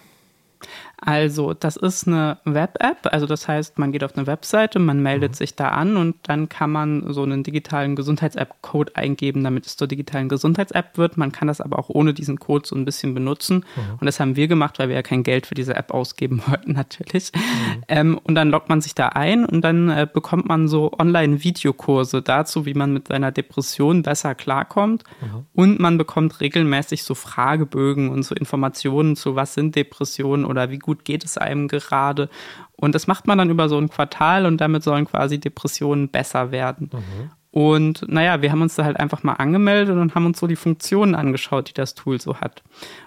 Also, das ist eine Web-App. Also, das heißt, man geht auf eine Webseite, man meldet mhm. sich da an und dann kann man so einen digitalen Gesundheits-App-Code eingeben, damit es zur digitalen Gesundheits-App wird. Man kann das aber auch ohne diesen Code so ein bisschen benutzen. Mhm. Und das haben wir gemacht, weil wir ja kein Geld für diese App ausgeben wollten, natürlich. Mhm. Ähm, und dann loggt man sich da ein und dann äh, bekommt man so Online-Videokurse dazu, wie man mit seiner Depression besser klarkommt. Mhm. Und man bekommt regelmäßig so Fragebögen und so Informationen zu, was sind Depressionen oder wie gut geht es einem gerade. Und das macht man dann über so ein Quartal und damit sollen quasi Depressionen besser werden. Mhm. Und naja, wir haben uns da halt einfach mal angemeldet und haben uns so die Funktionen angeschaut, die das Tool so hat.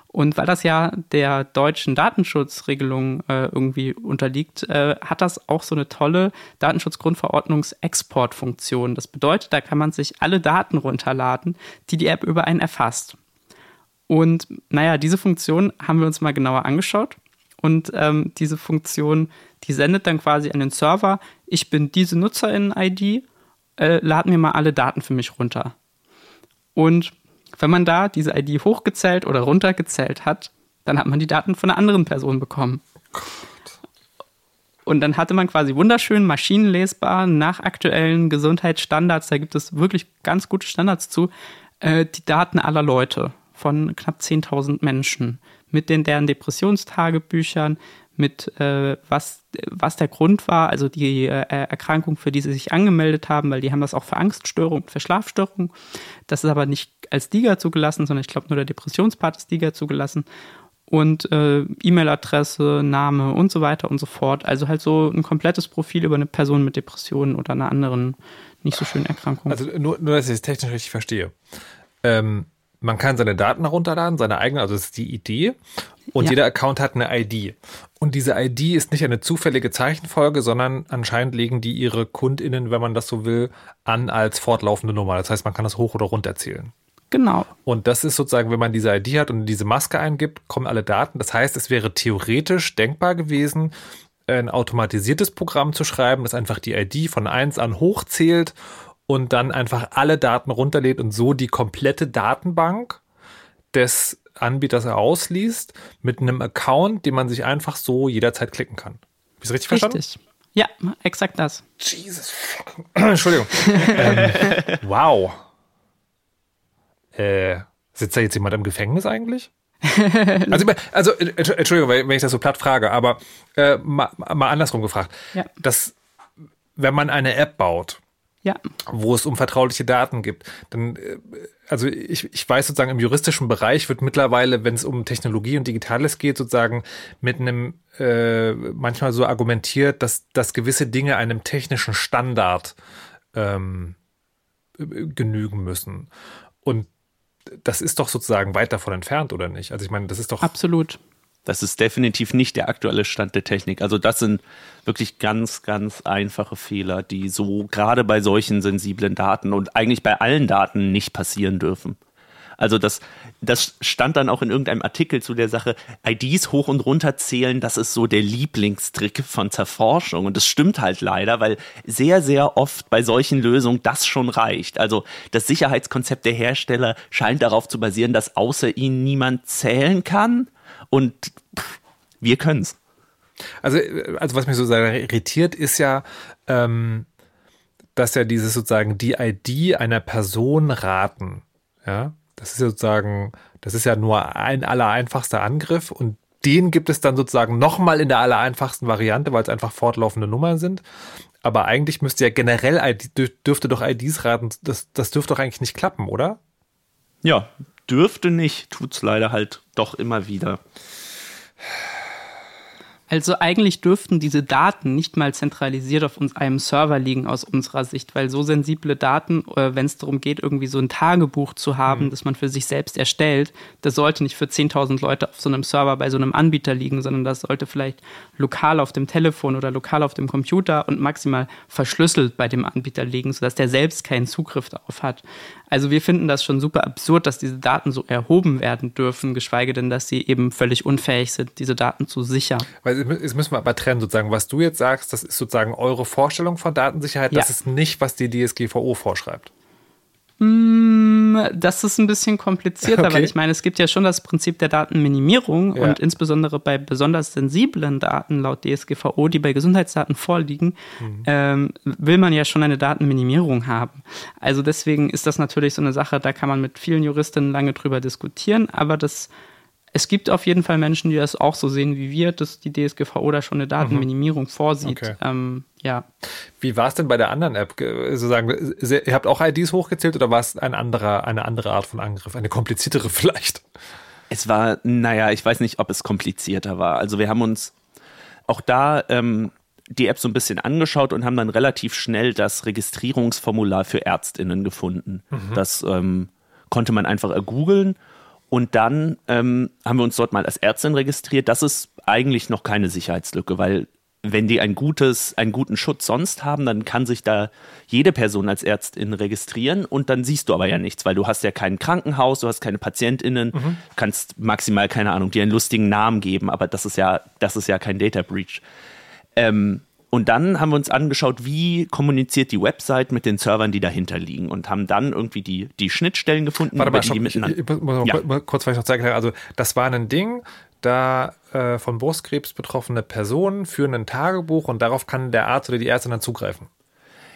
Und weil das ja der deutschen Datenschutzregelung äh, irgendwie unterliegt, äh, hat das auch so eine tolle Datenschutzgrundverordnungsexportfunktion. Das bedeutet, da kann man sich alle Daten runterladen, die die App über einen erfasst. Und naja, diese Funktion haben wir uns mal genauer angeschaut und ähm, diese Funktion, die sendet dann quasi an den Server, ich bin diese Nutzerinnen-ID, äh, lad mir mal alle Daten für mich runter. Und wenn man da diese ID hochgezählt oder runtergezählt hat, dann hat man die Daten von einer anderen Person bekommen. Und dann hatte man quasi wunderschön maschinenlesbar nach aktuellen Gesundheitsstandards, da gibt es wirklich ganz gute Standards zu, äh, die Daten aller Leute von knapp 10.000 Menschen mit den deren Depressionstagebüchern, mit äh, was, was der Grund war, also die äh, Erkrankung, für die sie sich angemeldet haben, weil die haben das auch für Angststörungen, für Schlafstörungen. Das ist aber nicht als DIGA zugelassen, sondern ich glaube nur der Depressionspart ist DIGA zugelassen. Und äh, E-Mail-Adresse, Name und so weiter und so fort. Also halt so ein komplettes Profil über eine Person mit Depressionen oder einer anderen nicht so schönen Erkrankung. Also nur, nur dass ich es technisch richtig verstehe. Ähm, man kann seine Daten herunterladen, seine eigene, also das ist die Idee. Und ja. jeder Account hat eine ID. Und diese ID ist nicht eine zufällige Zeichenfolge, sondern anscheinend legen die ihre KundInnen, wenn man das so will, an als fortlaufende Nummer. Das heißt, man kann das hoch oder runter zählen. Genau. Und das ist sozusagen, wenn man diese ID hat und diese Maske eingibt, kommen alle Daten. Das heißt, es wäre theoretisch denkbar gewesen, ein automatisiertes Programm zu schreiben, das einfach die ID von 1 an hochzählt und dann einfach alle Daten runterlädt und so die komplette Datenbank des Anbieters ausliest mit einem Account, den man sich einfach so jederzeit klicken kann. Habe ich richtig, verstanden? Richtig. Ja, exakt das. Jesus. Entschuldigung. ähm, wow. Äh, sitzt da jetzt jemand im Gefängnis eigentlich? also, also, Entschuldigung, wenn ich das so platt frage, aber äh, mal, mal, andersrum gefragt. Ja. Das, wenn man eine App baut, ja. wo es um vertrauliche Daten gibt, dann, äh, also ich, ich weiß sozusagen, im juristischen Bereich wird mittlerweile, wenn es um Technologie und Digitales geht, sozusagen mit einem äh, manchmal so argumentiert, dass, dass gewisse Dinge einem technischen Standard ähm, genügen müssen. Und das ist doch sozusagen weit davon entfernt, oder nicht? Also ich meine, das ist doch. Absolut. Das ist definitiv nicht der aktuelle Stand der Technik. Also das sind wirklich ganz, ganz einfache Fehler, die so gerade bei solchen sensiblen Daten und eigentlich bei allen Daten nicht passieren dürfen. Also das, das stand dann auch in irgendeinem Artikel zu der Sache, IDs hoch und runter zählen, das ist so der Lieblingstrick von Zerforschung. Und das stimmt halt leider, weil sehr, sehr oft bei solchen Lösungen das schon reicht. Also das Sicherheitskonzept der Hersteller scheint darauf zu basieren, dass außer ihnen niemand zählen kann. Und pff, wir können's. Also, also was mich so sehr irritiert, ist ja, ähm, dass ja dieses sozusagen die ID einer Person raten. Ja, das ist sozusagen, das ist ja nur ein allereinfachster Angriff und den gibt es dann sozusagen nochmal in der allereinfachsten Variante, weil es einfach fortlaufende Nummern sind. Aber eigentlich müsste ja generell ID, dürfte doch IDs raten, das, das dürfte doch eigentlich nicht klappen, oder? Ja, dürfte nicht, tut's leider halt doch immer wieder. Also eigentlich dürften diese Daten nicht mal zentralisiert auf uns einem Server liegen aus unserer Sicht, weil so sensible Daten, äh, wenn es darum geht, irgendwie so ein Tagebuch zu haben, mhm. das man für sich selbst erstellt, das sollte nicht für 10.000 Leute auf so einem Server bei so einem Anbieter liegen, sondern das sollte vielleicht lokal auf dem Telefon oder lokal auf dem Computer und maximal verschlüsselt bei dem Anbieter liegen, sodass der selbst keinen Zugriff darauf hat. Also wir finden das schon super absurd, dass diese Daten so erhoben werden dürfen, geschweige denn, dass sie eben völlig unfähig sind, diese Daten zu sichern. Weil jetzt müssen wir aber trennen, sozusagen, was du jetzt sagst, das ist sozusagen eure Vorstellung von Datensicherheit, ja. das ist nicht, was die DSGVO vorschreibt. Mm, das ist ein bisschen komplizierter, okay. weil ich meine, es gibt ja schon das Prinzip der Datenminimierung ja. und insbesondere bei besonders sensiblen Daten laut DSGVO, die bei Gesundheitsdaten vorliegen, mhm. ähm, will man ja schon eine Datenminimierung haben. Also deswegen ist das natürlich so eine Sache, da kann man mit vielen Juristinnen lange drüber diskutieren, aber das es gibt auf jeden Fall Menschen, die das auch so sehen wie wir, dass die DSGVO da schon eine Datenminimierung mhm. vorsieht. Okay. Ähm, ja. Wie war es denn bei der anderen App? Sozusagen, ihr habt auch IDs hochgezählt oder war es ein anderer, eine andere Art von Angriff, eine kompliziertere vielleicht? Es war, naja, ich weiß nicht, ob es komplizierter war. Also wir haben uns auch da ähm, die App so ein bisschen angeschaut und haben dann relativ schnell das Registrierungsformular für ÄrztInnen gefunden. Mhm. Das ähm, konnte man einfach ergoogeln und dann ähm, haben wir uns dort mal als Ärztin registriert. Das ist eigentlich noch keine Sicherheitslücke, weil wenn die ein gutes, einen guten Schutz sonst haben, dann kann sich da jede Person als Ärztin registrieren und dann siehst du aber ja nichts, weil du hast ja kein Krankenhaus, du hast keine PatientInnen, mhm. kannst maximal, keine Ahnung, dir einen lustigen Namen geben, aber das ist ja, das ist ja kein Data Breach. Ähm, und dann haben wir uns angeschaut, wie kommuniziert die Website mit den Servern, die dahinter liegen und haben dann irgendwie die, die Schnittstellen gefunden. Warte mal, stopp, die miteinander. Ich, ich muss ja. mal kurz vielleicht noch zeigen. Also das war ein Ding, da äh, von Brustkrebs betroffene Personen führen ein Tagebuch und darauf kann der Arzt oder die Ärztin dann zugreifen.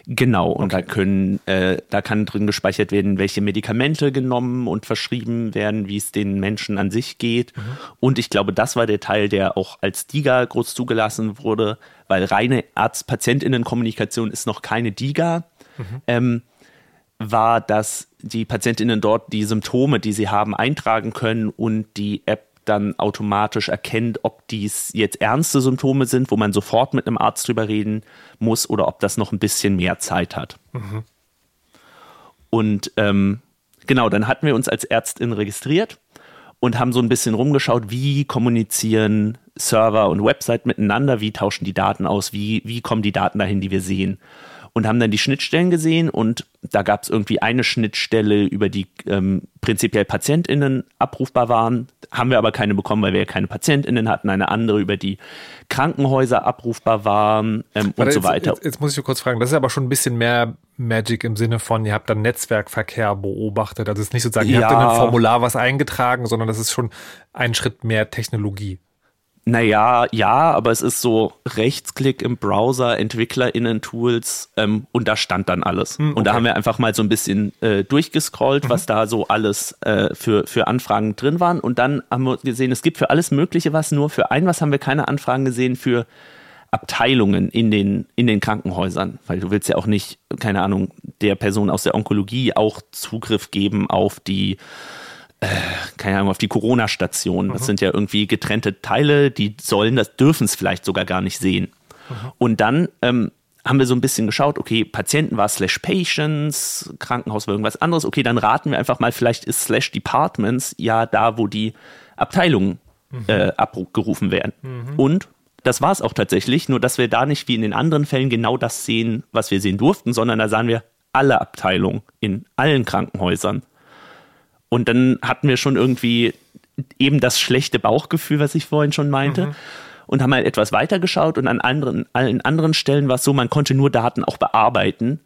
Genau, und okay. da können, äh, da kann drin gespeichert werden, welche Medikamente genommen und verschrieben werden, wie es den Menschen an sich geht. Mhm. Und ich glaube, das war der Teil, der auch als DIGA groß zugelassen wurde, weil reine Arzt-PatientInnen-Kommunikation ist noch keine DIGA. Mhm. Ähm, war, dass die PatientInnen dort die Symptome, die sie haben, eintragen können und die App dann automatisch erkennt, ob dies jetzt ernste Symptome sind, wo man sofort mit einem Arzt drüber reden muss oder ob das noch ein bisschen mehr Zeit hat. Mhm. Und ähm, genau, dann hatten wir uns als Ärztin registriert und haben so ein bisschen rumgeschaut, wie kommunizieren Server und Website miteinander, wie tauschen die Daten aus, wie, wie kommen die Daten dahin, die wir sehen und haben dann die Schnittstellen gesehen und da gab es irgendwie eine Schnittstelle, über die ähm, prinzipiell PatientInnen abrufbar waren. Haben wir aber keine bekommen, weil wir ja keine PatientInnen hatten. Eine andere, über die Krankenhäuser abrufbar waren ähm, und so weiter. Jetzt, jetzt, muss ich kurz fragen, das ist aber schon ein bisschen mehr Magic im Sinne von, ihr habt dann Netzwerkverkehr beobachtet. Also es ist nicht sozusagen, ihr ja. habt in ein Formular was eingetragen, sondern das ist schon ein Schritt mehr Technologie. Naja, ja, aber es ist so Rechtsklick im Browser, EntwicklerInnen-Tools ähm, und da stand dann alles. Hm, okay. Und da haben wir einfach mal so ein bisschen äh, durchgescrollt, mhm. was da so alles äh, für, für Anfragen drin waren. Und dann haben wir gesehen, es gibt für alles Mögliche was, nur für ein was haben wir keine Anfragen gesehen, für Abteilungen in den, in den Krankenhäusern. Weil du willst ja auch nicht, keine Ahnung, der Person aus der Onkologie auch Zugriff geben auf die äh, keine Ahnung, auf die Corona-Station. Das mhm. sind ja irgendwie getrennte Teile, die sollen das, dürfen es vielleicht sogar gar nicht sehen. Mhm. Und dann ähm, haben wir so ein bisschen geschaut, okay, Patienten war slash Patients, Krankenhaus war irgendwas anderes. Okay, dann raten wir einfach mal, vielleicht ist slash Departments ja da, wo die Abteilungen mhm. äh, abgerufen werden. Mhm. Und das war es auch tatsächlich, nur dass wir da nicht wie in den anderen Fällen genau das sehen, was wir sehen durften, sondern da sahen wir alle Abteilungen in allen Krankenhäusern. Und dann hatten wir schon irgendwie eben das schlechte Bauchgefühl, was ich vorhin schon meinte. Mhm. Und haben halt etwas weitergeschaut und an anderen, allen anderen Stellen war es so, man konnte nur Daten auch bearbeiten,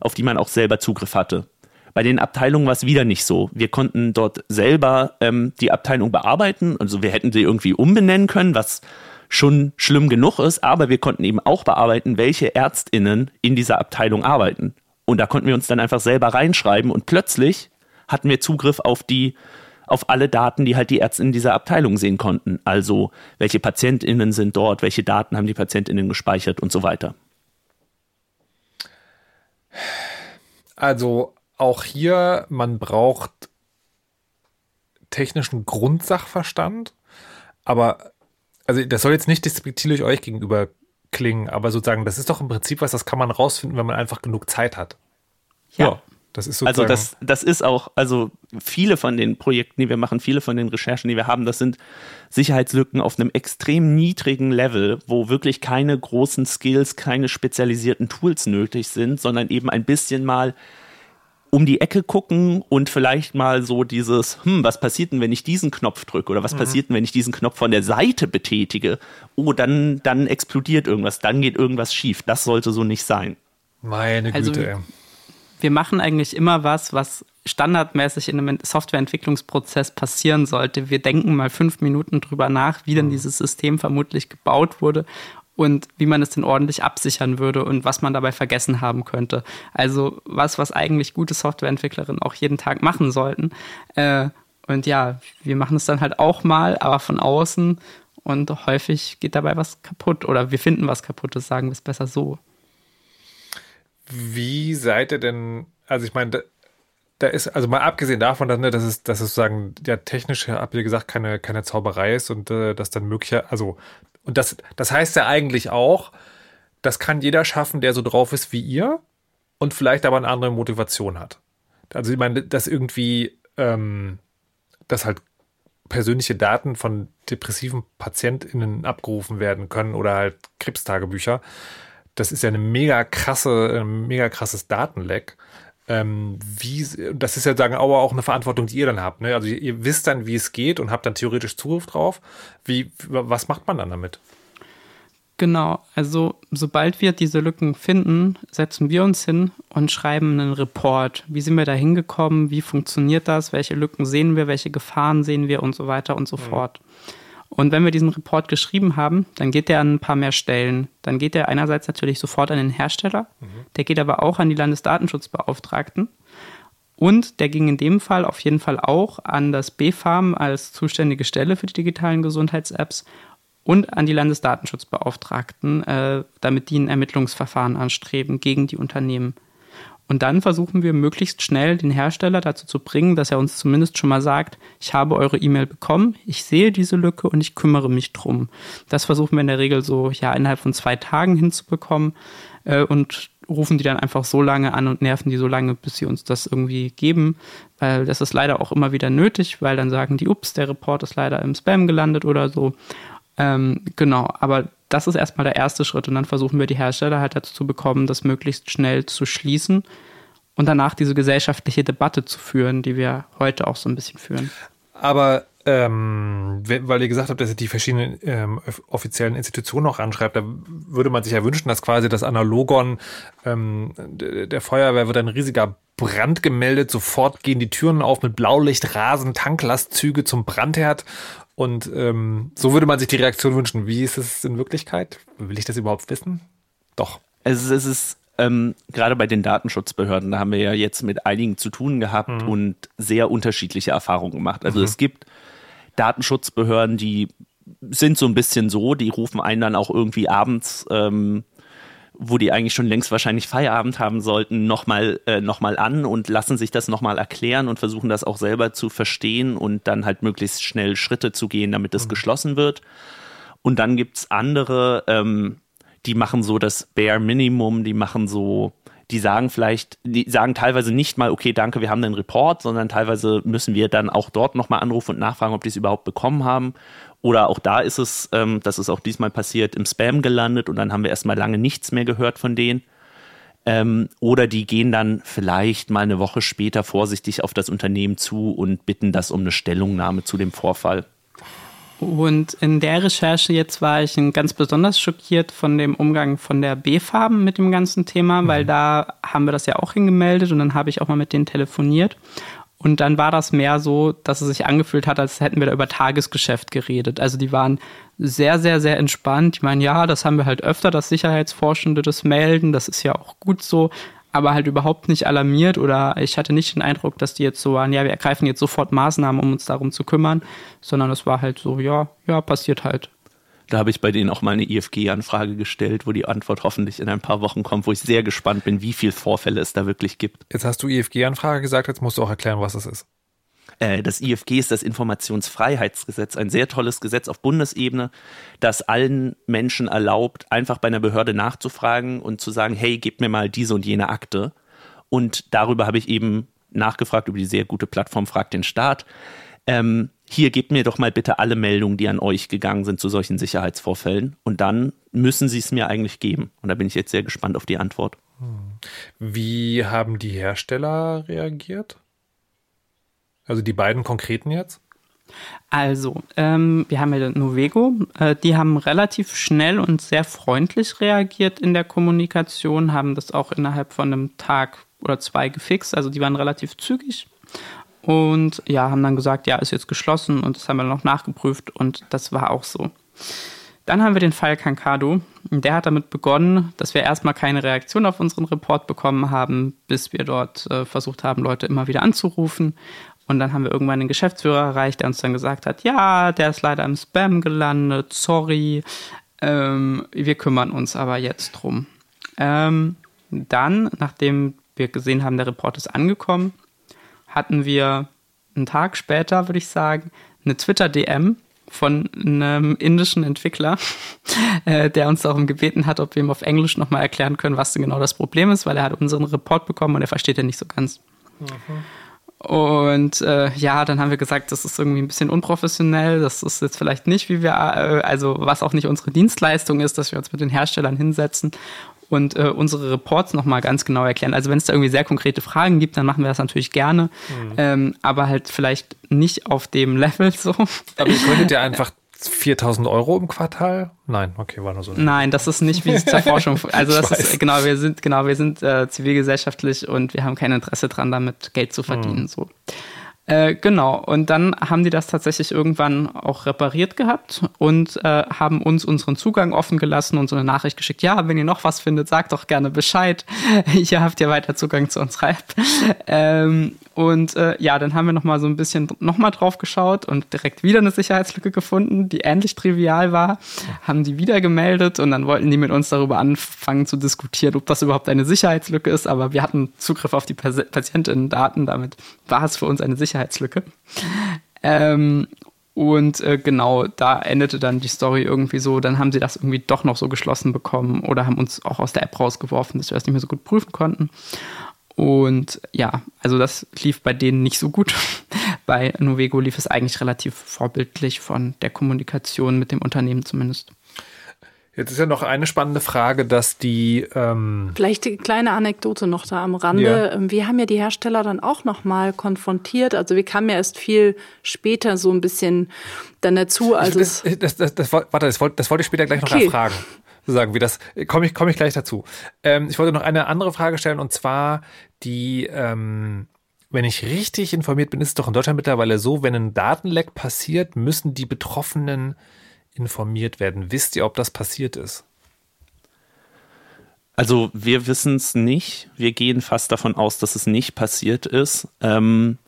auf die man auch selber Zugriff hatte. Bei den Abteilungen war es wieder nicht so. Wir konnten dort selber ähm, die Abteilung bearbeiten. Also wir hätten sie irgendwie umbenennen können, was schon schlimm genug ist, aber wir konnten eben auch bearbeiten, welche ÄrztInnen in dieser Abteilung arbeiten. Und da konnten wir uns dann einfach selber reinschreiben und plötzlich hatten wir Zugriff auf die auf alle Daten, die halt die Ärzte in dieser Abteilung sehen konnten. Also welche PatientInnen sind dort, welche Daten haben die PatientInnen gespeichert und so weiter. Also auch hier, man braucht technischen Grundsachverstand, aber also das soll jetzt nicht despektierlich euch gegenüber klingen, aber sozusagen, das ist doch im Prinzip was, das kann man rausfinden, wenn man einfach genug Zeit hat. Ja. ja. Das ist also das, das ist auch, also viele von den Projekten, die wir machen, viele von den Recherchen, die wir haben, das sind Sicherheitslücken auf einem extrem niedrigen Level, wo wirklich keine großen Skills, keine spezialisierten Tools nötig sind, sondern eben ein bisschen mal um die Ecke gucken und vielleicht mal so dieses, hm, was passiert denn, wenn ich diesen Knopf drücke oder was mhm. passiert denn, wenn ich diesen Knopf von der Seite betätige? Oh, dann, dann explodiert irgendwas, dann geht irgendwas schief. Das sollte so nicht sein. Meine also, Güte. Also, wir machen eigentlich immer was, was standardmäßig in einem Softwareentwicklungsprozess passieren sollte. Wir denken mal fünf Minuten drüber nach, wie denn mhm. dieses System vermutlich gebaut wurde und wie man es denn ordentlich absichern würde und was man dabei vergessen haben könnte. Also was, was eigentlich gute Softwareentwicklerinnen auch jeden Tag machen sollten. Äh, und ja, wir machen es dann halt auch mal, aber von außen und häufig geht dabei was kaputt oder wir finden was kaputtes, sagen wir es besser so. Wie seid ihr denn, also ich meine, da, da, ist, also mal abgesehen davon, dass, ne, dass es, dass es sozusagen ja technisch, habt ihr gesagt, keine, keine Zauberei ist und äh, das dann möglicher, also, und das, das heißt ja eigentlich auch, das kann jeder schaffen, der so drauf ist wie ihr und vielleicht aber eine andere Motivation hat. Also ich meine, dass irgendwie, ähm, dass halt persönliche Daten von depressiven PatientInnen abgerufen werden können oder halt Krebstagebücher das ist ja eine mega krasse, ein mega krasses Datenleck. Ähm, wie, das ist ja sagen aber auch eine Verantwortung, die ihr dann habt. Ne? Also ihr, ihr, wisst dann, wie es geht und habt dann theoretisch Zugriff drauf. Wie, was macht man dann damit? Genau, also sobald wir diese Lücken finden, setzen wir uns hin und schreiben einen Report. Wie sind wir da hingekommen? Wie funktioniert das? Welche Lücken sehen wir? Welche Gefahren sehen wir? Und so weiter und so mhm. fort. Und wenn wir diesen Report geschrieben haben, dann geht der an ein paar mehr Stellen. Dann geht der einerseits natürlich sofort an den Hersteller, mhm. der geht aber auch an die Landesdatenschutzbeauftragten. Und der ging in dem Fall auf jeden Fall auch an das BfArM als zuständige Stelle für die digitalen Gesundheits-Apps und an die Landesdatenschutzbeauftragten, äh, damit die ein Ermittlungsverfahren anstreben gegen die Unternehmen. Und dann versuchen wir möglichst schnell den Hersteller dazu zu bringen, dass er uns zumindest schon mal sagt, ich habe eure E-Mail bekommen, ich sehe diese Lücke und ich kümmere mich drum. Das versuchen wir in der Regel so ja innerhalb von zwei Tagen hinzubekommen. Äh, und rufen die dann einfach so lange an und nerven die so lange, bis sie uns das irgendwie geben, weil das ist leider auch immer wieder nötig, weil dann sagen die, ups, der Report ist leider im Spam gelandet oder so. Ähm, genau, aber das ist erstmal der erste Schritt und dann versuchen wir die Hersteller halt dazu zu bekommen, das möglichst schnell zu schließen und danach diese gesellschaftliche Debatte zu führen, die wir heute auch so ein bisschen führen. Aber ähm, weil ihr gesagt habt, dass ihr die verschiedenen ähm, offiziellen Institutionen auch anschreibt, da würde man sich ja wünschen, dass quasi das Analogon ähm, der Feuerwehr wird ein riesiger Brand gemeldet, sofort gehen die Türen auf mit Blaulicht, Rasen, Tanklastzüge zum Brandherd und ähm, so würde man sich die Reaktion wünschen. Wie ist es in Wirklichkeit? Will ich das überhaupt wissen? Doch. Es ist, es ist ähm, gerade bei den Datenschutzbehörden, da haben wir ja jetzt mit einigen zu tun gehabt mhm. und sehr unterschiedliche Erfahrungen gemacht. Also mhm. es gibt Datenschutzbehörden, die sind so ein bisschen so, die rufen einen dann auch irgendwie abends, ähm, wo die eigentlich schon längst wahrscheinlich Feierabend haben sollten, nochmal äh, noch an und lassen sich das nochmal erklären und versuchen das auch selber zu verstehen und dann halt möglichst schnell Schritte zu gehen, damit es mhm. geschlossen wird. Und dann gibt's andere, ähm, die machen so das Bare Minimum, die machen so, die sagen vielleicht, die sagen teilweise nicht mal, okay, danke, wir haben den Report, sondern teilweise müssen wir dann auch dort nochmal anrufen und nachfragen, ob die es überhaupt bekommen haben. Oder auch da ist es, ähm, das ist auch diesmal passiert, im Spam gelandet und dann haben wir erstmal lange nichts mehr gehört von denen. Ähm, oder die gehen dann vielleicht mal eine Woche später vorsichtig auf das Unternehmen zu und bitten das um eine Stellungnahme zu dem Vorfall. Und in der Recherche jetzt war ich ganz besonders schockiert von dem Umgang von der B-Farben mit dem ganzen Thema, mhm. weil da haben wir das ja auch hingemeldet und dann habe ich auch mal mit denen telefoniert. Und dann war das mehr so, dass es sich angefühlt hat, als hätten wir da über Tagesgeschäft geredet. Also die waren sehr, sehr, sehr entspannt. Ich meine, ja, das haben wir halt öfter, dass Sicherheitsforschende das melden. Das ist ja auch gut so aber halt überhaupt nicht alarmiert oder ich hatte nicht den Eindruck, dass die jetzt so waren, ja, wir ergreifen jetzt sofort Maßnahmen, um uns darum zu kümmern, sondern es war halt so, ja, ja, passiert halt. Da habe ich bei denen auch mal eine IFG-Anfrage gestellt, wo die Antwort hoffentlich in ein paar Wochen kommt, wo ich sehr gespannt bin, wie viele Vorfälle es da wirklich gibt. Jetzt hast du IFG-Anfrage gesagt, jetzt musst du auch erklären, was es ist. Äh, das IFG ist das Informationsfreiheitsgesetz, ein sehr tolles Gesetz auf Bundesebene, das allen Menschen erlaubt, einfach bei einer Behörde nachzufragen und zu sagen, hey, gib mir mal diese und jene Akte. Und darüber habe ich eben nachgefragt, über die sehr gute Plattform Fragt den Staat. Ähm, hier gebt mir doch mal bitte alle Meldungen, die an euch gegangen sind zu solchen Sicherheitsvorfällen. Und dann müssen sie es mir eigentlich geben. Und da bin ich jetzt sehr gespannt auf die Antwort. Hm. Wie haben die Hersteller reagiert? Also die beiden konkreten jetzt? Also, ähm, wir haben ja Novego. Äh, die haben relativ schnell und sehr freundlich reagiert in der Kommunikation, haben das auch innerhalb von einem Tag oder zwei gefixt. Also, die waren relativ zügig und ja, haben dann gesagt, ja, ist jetzt geschlossen und das haben wir noch nachgeprüft und das war auch so. Dann haben wir den Fall Kankado. Der hat damit begonnen, dass wir erstmal keine Reaktion auf unseren Report bekommen haben, bis wir dort äh, versucht haben, Leute immer wieder anzurufen. Und dann haben wir irgendwann den Geschäftsführer erreicht, der uns dann gesagt hat, ja, der ist leider im Spam gelandet, sorry, ähm, wir kümmern uns aber jetzt drum. Ähm, dann, nachdem wir gesehen haben, der Report ist angekommen, hatten wir einen Tag später, würde ich sagen, eine Twitter-DM von einem indischen Entwickler, äh, der uns darum gebeten hat, ob wir ihm auf Englisch nochmal erklären können, was denn genau das Problem ist, weil er hat unseren Report bekommen und er versteht ja nicht so ganz. Mhm. Und äh, ja, dann haben wir gesagt, das ist irgendwie ein bisschen unprofessionell. Das ist jetzt vielleicht nicht, wie wir, äh, also was auch nicht unsere Dienstleistung ist, dass wir uns mit den Herstellern hinsetzen und äh, unsere Reports nochmal ganz genau erklären. Also wenn es da irgendwie sehr konkrete Fragen gibt, dann machen wir das natürlich gerne, mhm. ähm, aber halt vielleicht nicht auf dem Level so. Aber ihr könntet ja einfach 4000 Euro im Quartal? Nein, okay, war nur so. Nein, das ist nicht wie es zur Forschung. Also das ist genau, wir sind genau, wir sind äh, zivilgesellschaftlich und wir haben kein Interesse dran, damit Geld zu verdienen. Mhm. So. Äh, genau, und dann haben die das tatsächlich irgendwann auch repariert gehabt und äh, haben uns unseren Zugang offen gelassen und so eine Nachricht geschickt, ja, wenn ihr noch was findet, sagt doch gerne Bescheid. Hier habt ihr weiter Zugang zu unserer App. Ähm, und äh, ja, dann haben wir nochmal so ein bisschen nochmal drauf geschaut und direkt wieder eine Sicherheitslücke gefunden, die ähnlich trivial war, haben die wieder gemeldet und dann wollten die mit uns darüber anfangen zu diskutieren, ob das überhaupt eine Sicherheitslücke ist, aber wir hatten Zugriff auf die Patientinnen-Daten, damit war es für uns eine Sicherheitslücke. Ähm, Und äh, genau, da endete dann die Story irgendwie so. Dann haben sie das irgendwie doch noch so geschlossen bekommen oder haben uns auch aus der App rausgeworfen, dass wir das nicht mehr so gut prüfen konnten. Und ja, also das lief bei denen nicht so gut. bei Novego lief es eigentlich relativ vorbildlich von der Kommunikation mit dem Unternehmen zumindest. Jetzt ist ja noch eine spannende Frage, dass die. Ähm Vielleicht eine kleine Anekdote noch da am Rande. Ja. Ähm, wir haben ja die Hersteller dann auch nochmal konfrontiert. Also wir kamen ja erst viel später so ein bisschen dann dazu. Also das, das, das, das, warte, das wollte, das wollte ich später gleich okay. noch erfragen. Sozusagen, wie das, komme ich, komme ich gleich dazu. Ähm, ich wollte noch eine andere Frage stellen und zwar die, ähm, wenn ich richtig informiert bin, ist es doch in Deutschland mittlerweile so, wenn ein Datenleck passiert, müssen die Betroffenen informiert werden. Wisst ihr, ob das passiert ist? Also wir wissen es nicht. Wir gehen fast davon aus, dass es nicht passiert ist. Ähm,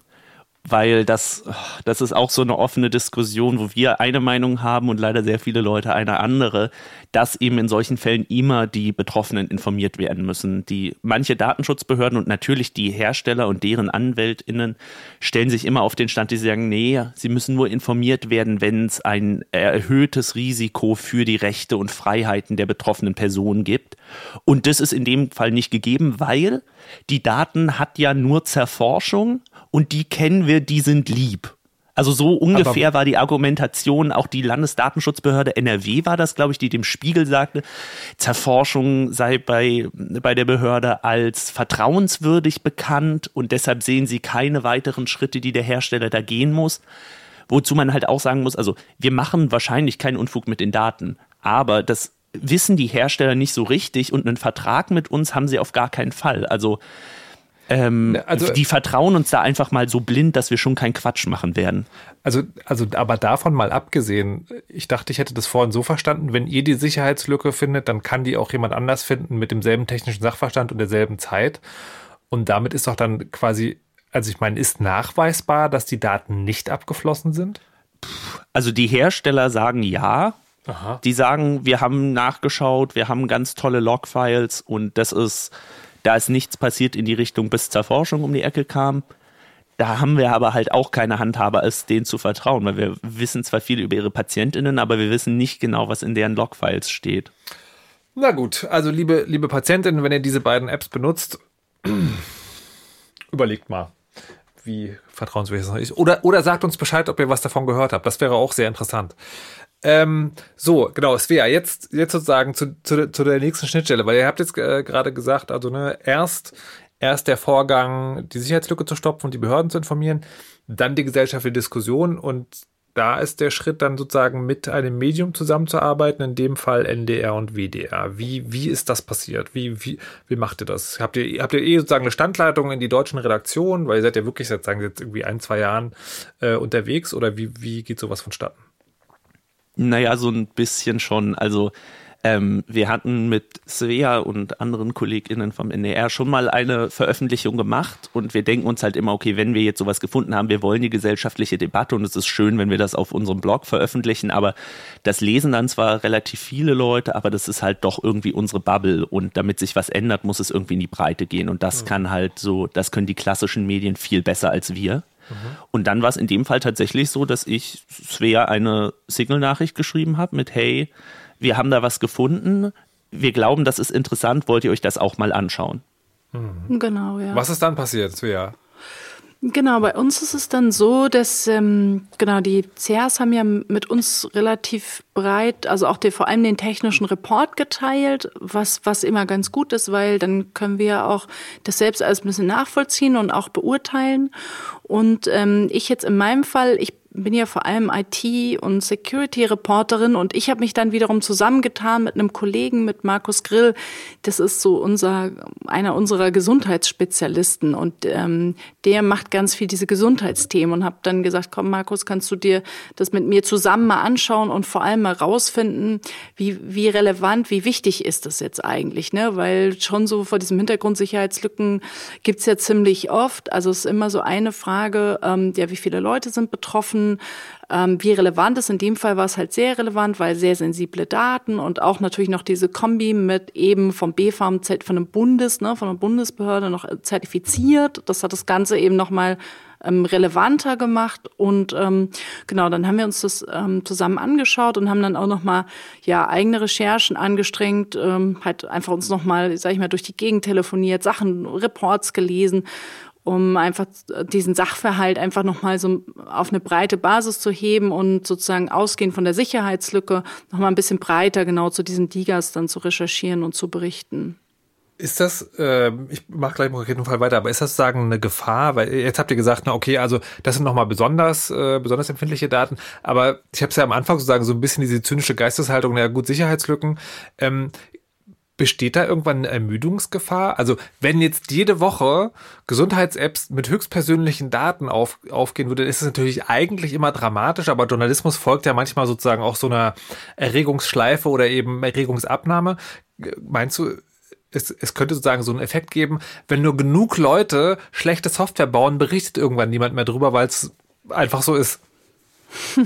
weil das, das ist auch so eine offene Diskussion, wo wir eine Meinung haben und leider sehr viele Leute eine andere, dass eben in solchen Fällen immer die Betroffenen informiert werden müssen. Die manche Datenschutzbehörden und natürlich die Hersteller und deren AnwältInnen stellen sich immer auf den Stand, die sagen, nee, sie müssen nur informiert werden, wenn es ein erhöhtes Risiko für die Rechte und Freiheiten der betroffenen Personen gibt. Und das ist in dem Fall nicht gegeben, weil die Daten hat ja nur Zerforschung und die kennen wir, die sind lieb. Also so ungefähr Aber war die Argumentation, auch die Landesdatenschutzbehörde NRW war das, glaube ich, die dem Spiegel sagte, Zerforschung sei bei, bei der Behörde als vertrauenswürdig bekannt und deshalb sehen sie keine weiteren Schritte, die der Hersteller da gehen muss. Wozu man halt auch sagen muss, also wir machen wahrscheinlich keinen Unfug mit den Daten, aber das wissen die Hersteller nicht so richtig und einen Vertrag mit uns haben sie auf gar keinen Fall. Also ähm, also, die vertrauen uns da einfach mal so blind, dass wir schon keinen Quatsch machen werden. Also, also, aber davon mal abgesehen, ich dachte, ich hätte das vorhin so verstanden, wenn ihr die Sicherheitslücke findet, dann kann die auch jemand anders finden mit demselben technischen Sachverstand und derselben Zeit. Und damit ist doch dann quasi, also ich meine, ist nachweisbar, dass die Daten nicht abgeflossen sind? Also die Hersteller sagen ja. Aha. Die sagen, wir haben nachgeschaut, wir haben ganz tolle Logfiles und das ist da ist nichts passiert in die Richtung, bis zur Forschung um die Ecke kam. Da haben wir aber halt auch keine Handhabe, es denen zu vertrauen, weil wir wissen zwar viel über ihre PatientInnen, aber wir wissen nicht genau, was in deren Logfiles steht. Na gut, also liebe, liebe Patientinnen, wenn ihr diese beiden Apps benutzt, überlegt mal, wie vertrauenswürdig das ist. Oder, oder sagt uns Bescheid, ob ihr was davon gehört habt. Das wäre auch sehr interessant. Ähm, so, genau, Svea, jetzt, jetzt sozusagen zu, zu, zu der nächsten Schnittstelle, weil ihr habt jetzt äh, gerade gesagt, also ne, erst, erst der Vorgang, die Sicherheitslücke zu stopfen und die Behörden zu informieren, dann die gesellschaftliche Diskussion und da ist der Schritt dann sozusagen mit einem Medium zusammenzuarbeiten, in dem Fall NDR und WDR. Wie, wie ist das passiert? Wie, wie, wie macht ihr das? Habt ihr, habt ihr eh sozusagen eine Standleitung in die deutschen Redaktionen? Weil ihr seid ja wirklich seit, sagen jetzt irgendwie ein, zwei Jahren äh, unterwegs oder wie, wie geht sowas vonstatten? Naja, so ein bisschen schon. Also ähm, wir hatten mit Svea und anderen KollegInnen vom NDR schon mal eine Veröffentlichung gemacht und wir denken uns halt immer, okay, wenn wir jetzt sowas gefunden haben, wir wollen die gesellschaftliche Debatte und es ist schön, wenn wir das auf unserem Blog veröffentlichen, aber das lesen dann zwar relativ viele Leute, aber das ist halt doch irgendwie unsere Bubble und damit sich was ändert, muss es irgendwie in die Breite gehen und das mhm. kann halt so, das können die klassischen Medien viel besser als wir. Und dann war es in dem Fall tatsächlich so, dass ich Svea eine Signal-Nachricht geschrieben habe mit Hey, wir haben da was gefunden, wir glauben, das ist interessant, wollt ihr euch das auch mal anschauen? Mhm. Genau, ja. Was ist dann passiert, Svea? Genau, bei uns ist es dann so, dass ähm, genau die CRs haben ja mit uns relativ breit, also auch die, vor allem den technischen Report geteilt, was was immer ganz gut ist, weil dann können wir auch das selbst alles ein bisschen nachvollziehen und auch beurteilen. Und ähm, ich jetzt in meinem Fall, ich bin ja vor allem IT- und Security-Reporterin und ich habe mich dann wiederum zusammengetan mit einem Kollegen, mit Markus Grill. Das ist so unser einer unserer Gesundheitsspezialisten und ähm, der macht ganz viel diese Gesundheitsthemen und habe dann gesagt, komm Markus, kannst du dir das mit mir zusammen mal anschauen und vor allem mal rausfinden, wie wie relevant, wie wichtig ist das jetzt eigentlich, ne? Weil schon so vor diesem Hintergrund Sicherheitslücken gibt's ja ziemlich oft. Also es ist immer so eine Frage, ähm, ja, wie viele Leute sind betroffen gucken, ähm, wie relevant ist. In dem Fall war es halt sehr relevant, weil sehr sensible Daten und auch natürlich noch diese Kombi mit eben vom BfArM, von einem Bundes, ne, von einer Bundesbehörde noch zertifiziert. Das hat das Ganze eben nochmal ähm, relevanter gemacht. Und ähm, genau, dann haben wir uns das ähm, zusammen angeschaut und haben dann auch nochmal ja, eigene Recherchen angestrengt, ähm, halt einfach uns nochmal, sag ich mal, durch die Gegend telefoniert, Sachen, Reports gelesen um einfach diesen Sachverhalt einfach nochmal so auf eine breite Basis zu heben und sozusagen ausgehend von der Sicherheitslücke nochmal ein bisschen breiter genau zu diesen Digas dann zu recherchieren und zu berichten. Ist das, äh, ich mache gleich im konkreten Fall weiter, aber ist das sozusagen eine Gefahr? Weil jetzt habt ihr gesagt, na okay, also das sind nochmal besonders, äh, besonders empfindliche Daten, aber ich habe es ja am Anfang sozusagen so ein bisschen diese zynische Geisteshaltung, na gut, Sicherheitslücken. Ähm, besteht da irgendwann eine Ermüdungsgefahr? Also wenn jetzt jede Woche Gesundheits-Apps mit höchstpersönlichen Daten auf, aufgehen würde, ist es natürlich eigentlich immer dramatisch, aber Journalismus folgt ja manchmal sozusagen auch so einer Erregungsschleife oder eben Erregungsabnahme. Meinst du, es, es könnte sozusagen so einen Effekt geben, wenn nur genug Leute schlechte Software bauen, berichtet irgendwann niemand mehr drüber, weil es einfach so ist.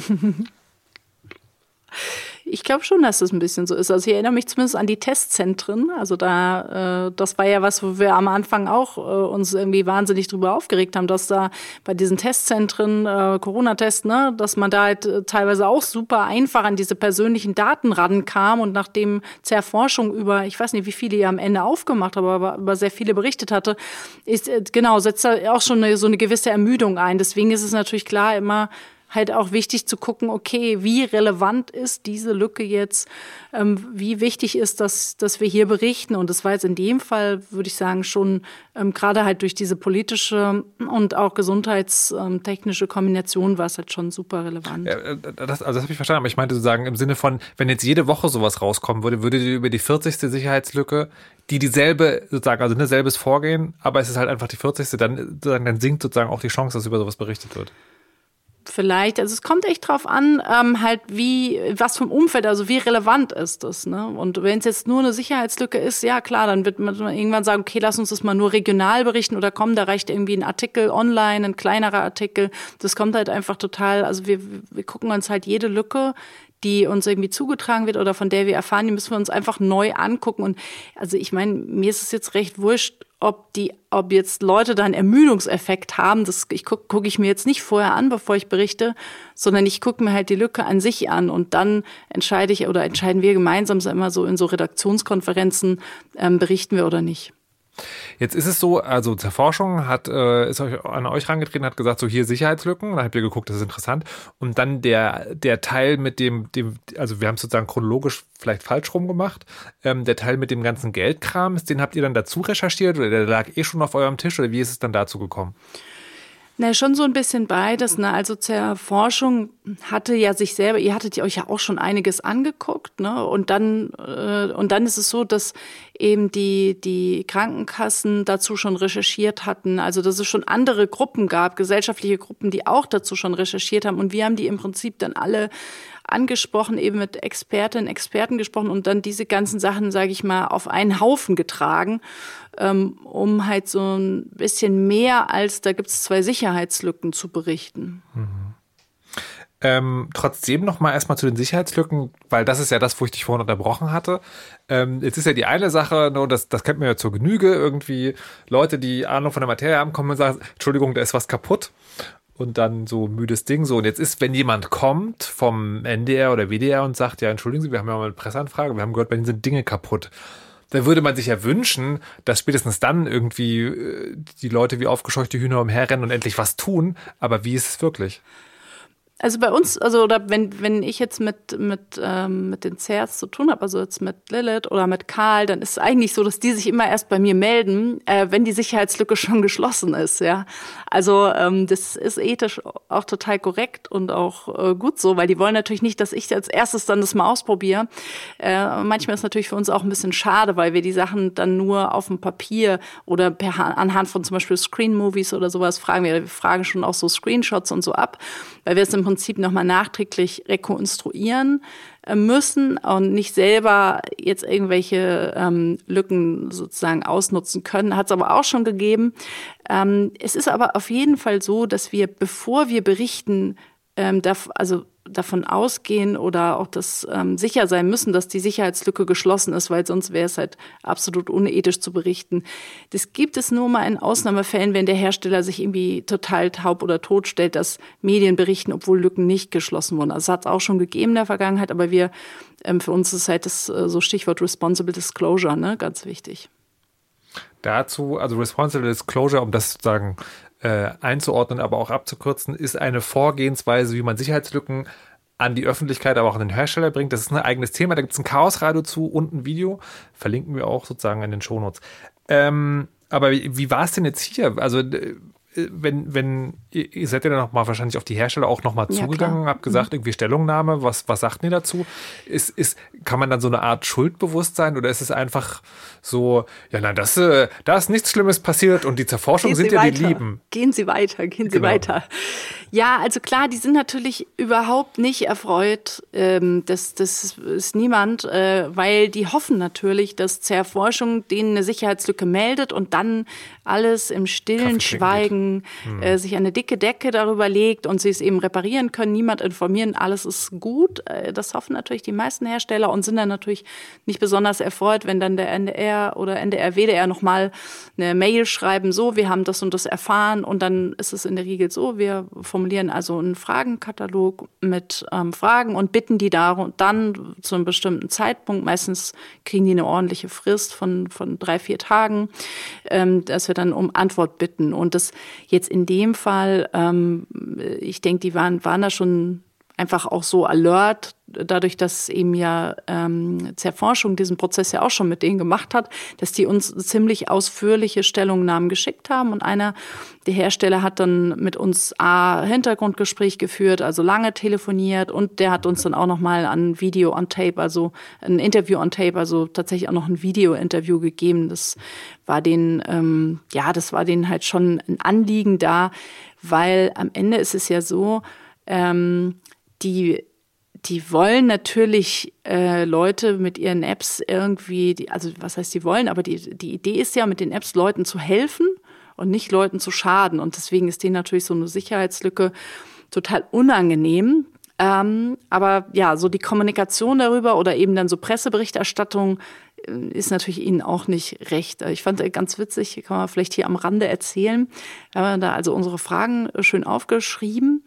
Ich glaube schon, dass das ein bisschen so ist. Also ich erinnere mich zumindest an die Testzentren. Also da, äh, das war ja was, wo wir am Anfang auch äh, uns irgendwie wahnsinnig drüber aufgeregt haben, dass da bei diesen Testzentren, äh, Corona-Test, ne, dass man da halt äh, teilweise auch super einfach an diese persönlichen Daten rankam und nachdem Zerforschung über, ich weiß nicht, wie viele ihr am Ende aufgemacht, aber über, über sehr viele berichtet hatte, ist äh, genau setzt da auch schon eine, so eine gewisse Ermüdung ein. Deswegen ist es natürlich klar immer halt auch wichtig zu gucken, okay, wie relevant ist diese Lücke jetzt, ähm, wie wichtig ist das, dass wir hier berichten. Und das war jetzt in dem Fall, würde ich sagen, schon ähm, gerade halt durch diese politische und auch gesundheitstechnische Kombination war es halt schon super relevant. Ja, äh, das, also das habe ich verstanden, aber ich meinte sozusagen im Sinne von, wenn jetzt jede Woche sowas rauskommen würde, würde die über die 40. Sicherheitslücke, die dieselbe, sozusagen, also ne, selbes Vorgehen, aber es ist halt einfach die 40. dann, dann sinkt sozusagen auch die Chance, dass über sowas berichtet wird vielleicht, also es kommt echt drauf an, ähm, halt wie, was vom Umfeld, also wie relevant ist das, ne? Und wenn es jetzt nur eine Sicherheitslücke ist, ja klar, dann wird man irgendwann sagen, okay, lass uns das mal nur regional berichten oder komm, da reicht irgendwie ein Artikel online, ein kleinerer Artikel. Das kommt halt einfach total, also wir, wir gucken uns halt jede Lücke die uns irgendwie zugetragen wird oder von der wir erfahren, die müssen wir uns einfach neu angucken. Und also ich meine, mir ist es jetzt recht wurscht, ob die, ob jetzt Leute da einen Ermüdungseffekt haben, das ich gucke guck ich mir jetzt nicht vorher an, bevor ich berichte, sondern ich gucke mir halt die Lücke an sich an und dann entscheide ich oder entscheiden wir gemeinsam immer so in so Redaktionskonferenzen, ähm, berichten wir oder nicht. Jetzt ist es so, also zur Forschung hat, äh, ist euch an euch rangetreten, hat gesagt, so hier Sicherheitslücken, da habt ihr geguckt, das ist interessant. Und dann der, der Teil mit dem, dem, also wir haben es sozusagen chronologisch vielleicht falsch rum gemacht, ähm, der Teil mit dem ganzen Geldkram, den habt ihr dann dazu recherchiert oder der lag eh schon auf eurem Tisch oder wie ist es dann dazu gekommen? Na, schon so ein bisschen beides. Ne? Also zur Forschung hatte ja sich selber, ihr hattet euch ja auch schon einiges angeguckt, ne? Und dann, äh, und dann ist es so, dass eben die, die Krankenkassen dazu schon recherchiert hatten. Also dass es schon andere Gruppen gab, gesellschaftliche Gruppen, die auch dazu schon recherchiert haben. Und wir haben die im Prinzip dann alle angesprochen, eben mit Expertinnen, Experten gesprochen und dann diese ganzen Sachen, sage ich mal, auf einen Haufen getragen, ähm, um halt so ein bisschen mehr als da gibt es zwei Sicherheitslücken zu berichten. Mhm. Ähm, trotzdem noch mal erstmal zu den Sicherheitslücken, weil das ist ja das, wo ich dich vorhin unterbrochen hatte. Ähm, jetzt ist ja die eine Sache, no, das, das kennt man ja zur Genüge, irgendwie Leute, die Ahnung von der Materie haben, kommen und sagen, Entschuldigung, da ist was kaputt und dann so müdes Ding. So, und jetzt ist, wenn jemand kommt vom NDR oder WDR und sagt, ja, entschuldigen Sie, wir haben ja mal eine Presseanfrage, wir haben gehört, bei Ihnen sind Dinge kaputt. Da würde man sich ja wünschen, dass spätestens dann irgendwie äh, die Leute wie aufgescheuchte Hühner umherrennen und endlich was tun. Aber wie ist es wirklich? Also bei uns, also oder wenn, wenn ich jetzt mit, mit, ähm, mit den CERs zu tun habe, also jetzt mit Lilith oder mit Karl, dann ist es eigentlich so, dass die sich immer erst bei mir melden, äh, wenn die Sicherheitslücke schon geschlossen ist, ja. Also ähm, das ist ethisch auch total korrekt und auch äh, gut so, weil die wollen natürlich nicht, dass ich als erstes dann das mal ausprobiere. Äh, manchmal ist natürlich für uns auch ein bisschen schade, weil wir die Sachen dann nur auf dem Papier oder per, anhand von zum Beispiel Screen Movies oder sowas fragen. Wir, wir fragen schon auch so Screenshots und so ab, weil wir es im Prinzip nochmal nachträglich rekonstruieren äh, müssen und nicht selber jetzt irgendwelche ähm, Lücken sozusagen ausnutzen können. Hat es aber auch schon gegeben. Ähm, es ist aber auf jeden Fall so, dass wir, bevor wir berichten, ähm, also davon ausgehen oder auch das ähm, sicher sein müssen, dass die Sicherheitslücke geschlossen ist, weil sonst wäre es halt absolut unethisch zu berichten. Das gibt es nur mal in Ausnahmefällen, wenn der Hersteller sich irgendwie total taub oder tot stellt, dass Medien berichten, obwohl Lücken nicht geschlossen wurden. Also hat es auch schon gegeben in der Vergangenheit, aber wir, ähm, für uns ist halt das äh, so Stichwort Responsible Disclosure, ne, ganz wichtig. Dazu, also Responsible Disclosure, um das sozusagen äh, einzuordnen, aber auch abzukürzen, ist eine Vorgehensweise, wie man Sicherheitslücken an die Öffentlichkeit, aber auch an den Hersteller bringt. Das ist ein eigenes Thema. Da gibt es ein Chaosradio zu und ein Video. Verlinken wir auch sozusagen in den Shownotes. Ähm, aber wie, wie war es denn jetzt hier? Also wenn, wenn, ihr seid ja dann nochmal wahrscheinlich auf die Hersteller auch nochmal ja, zugegangen, habt gesagt, mhm. irgendwie Stellungnahme, was, was sagt ihr dazu? Ist, ist, kann man dann so eine Art Schuldbewusstsein oder ist es einfach so, ja, na, das, äh, da ist nichts Schlimmes passiert und die Zerforschung sind ja die Lieben. Gehen Sie weiter, gehen Sie genau. weiter. Ja, also klar, die sind natürlich überhaupt nicht erfreut. Ähm, das, das ist niemand, äh, weil die hoffen natürlich, dass Zerforschung denen eine Sicherheitslücke meldet und dann alles im stillen Schweigen hm. äh, sich eine dicke Decke darüber legt und sie es eben reparieren können, niemand informieren, alles ist gut. Äh, das hoffen natürlich die meisten Hersteller und sind dann natürlich nicht besonders erfreut, wenn dann der NDR oder NDR, WDR nochmal eine Mail schreiben, so, wir haben das und das erfahren und dann ist es in der Regel so, wir formulieren also einen Fragenkatalog mit ähm, Fragen und bitten die da dann zu einem bestimmten Zeitpunkt, meistens kriegen die eine ordentliche Frist von, von drei, vier Tagen, ähm, dass wir dann um Antwort bitten. Und das jetzt in dem Fall, ähm, ich denke, die waren, waren da schon einfach auch so alert, dadurch, dass eben ja ähm, Zerforschung diesen Prozess ja auch schon mit denen gemacht hat, dass die uns ziemlich ausführliche Stellungnahmen geschickt haben. Und einer der Hersteller hat dann mit uns A Hintergrundgespräch geführt, also lange telefoniert und der hat uns dann auch nochmal ein Video on Tape, also ein Interview on Tape, also tatsächlich auch noch ein Video-Interview gegeben. Das war den, ähm, ja, das war denen halt schon ein Anliegen da, weil am Ende ist es ja so, ähm, die, die wollen natürlich äh, Leute mit ihren Apps irgendwie, die, also was heißt die wollen, aber die, die Idee ist ja, mit den Apps Leuten zu helfen und nicht Leuten zu schaden. Und deswegen ist denen natürlich so eine Sicherheitslücke total unangenehm. Ähm, aber ja, so die Kommunikation darüber oder eben dann so Presseberichterstattung äh, ist natürlich ihnen auch nicht recht. Ich fand ganz witzig, kann man vielleicht hier am Rande erzählen. Wir haben da also unsere Fragen schön aufgeschrieben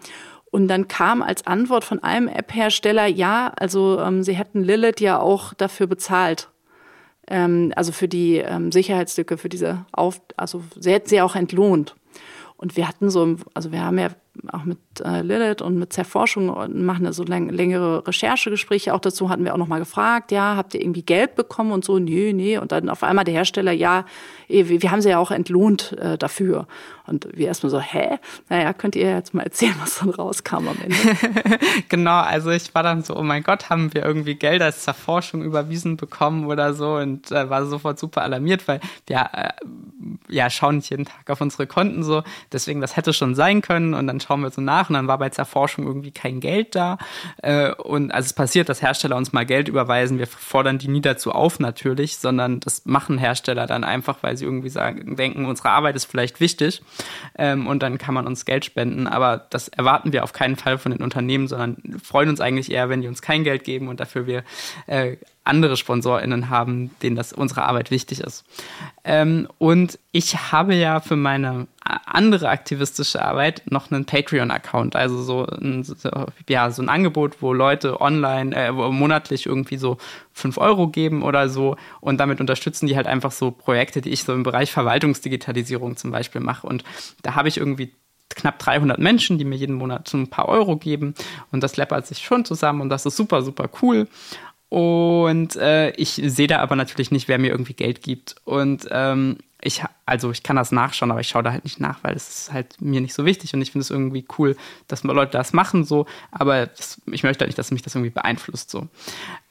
und dann kam als Antwort von einem App-Hersteller, ja, also ähm, sie hätten Lilith ja auch dafür bezahlt. Ähm, also für die ähm, Sicherheitslücke, für diese Auf, also sie hätten sie auch entlohnt. Und wir hatten so, also wir haben ja auch mit äh, Lilith und mit Zerforschung und machen da so läng längere Recherchegespräche auch dazu, hatten wir auch nochmal gefragt, ja, habt ihr irgendwie Geld bekommen und so, nee, nee. Und dann auf einmal der Hersteller, ja, eh, wir, haben sie ja auch entlohnt äh, dafür. Und wir erstmal so, hä? Naja, könnt ihr jetzt mal erzählen, was dann rauskam am Ende? genau, also ich war dann so, oh mein Gott, haben wir irgendwie Gelder als Zerforschung überwiesen bekommen oder so und äh, war sofort super alarmiert, weil wir äh, ja schauen nicht jeden Tag auf unsere Konten so, deswegen das hätte schon sein können und dann schauen wir so nach und dann war bei Zerforschung irgendwie kein Geld da. Äh, und also es passiert, dass Hersteller uns mal Geld überweisen. Wir fordern die nie dazu auf natürlich, sondern das machen Hersteller dann einfach, weil sie irgendwie sagen, denken, unsere Arbeit ist vielleicht wichtig ähm, und dann kann man uns Geld spenden. Aber das erwarten wir auf keinen Fall von den Unternehmen, sondern freuen uns eigentlich eher, wenn die uns kein Geld geben und dafür wir äh, andere SponsorInnen haben, denen das unsere Arbeit wichtig ist. Ähm, und ich habe ja für meine andere aktivistische Arbeit noch einen Patreon-Account, also so ein, ja, so ein Angebot, wo Leute online, äh, monatlich irgendwie so 5 Euro geben oder so und damit unterstützen die halt einfach so Projekte, die ich so im Bereich Verwaltungsdigitalisierung zum Beispiel mache. Und da habe ich irgendwie knapp 300 Menschen, die mir jeden Monat so ein paar Euro geben und das läppert sich schon zusammen und das ist super, super cool. Und äh, ich sehe da aber natürlich nicht, wer mir irgendwie Geld gibt. Und ähm, ich, also ich kann das nachschauen, aber ich schaue da halt nicht nach, weil es ist halt mir nicht so wichtig und ich finde es irgendwie cool, dass Leute das machen so, aber das, ich möchte halt nicht, dass mich das irgendwie beeinflusst so.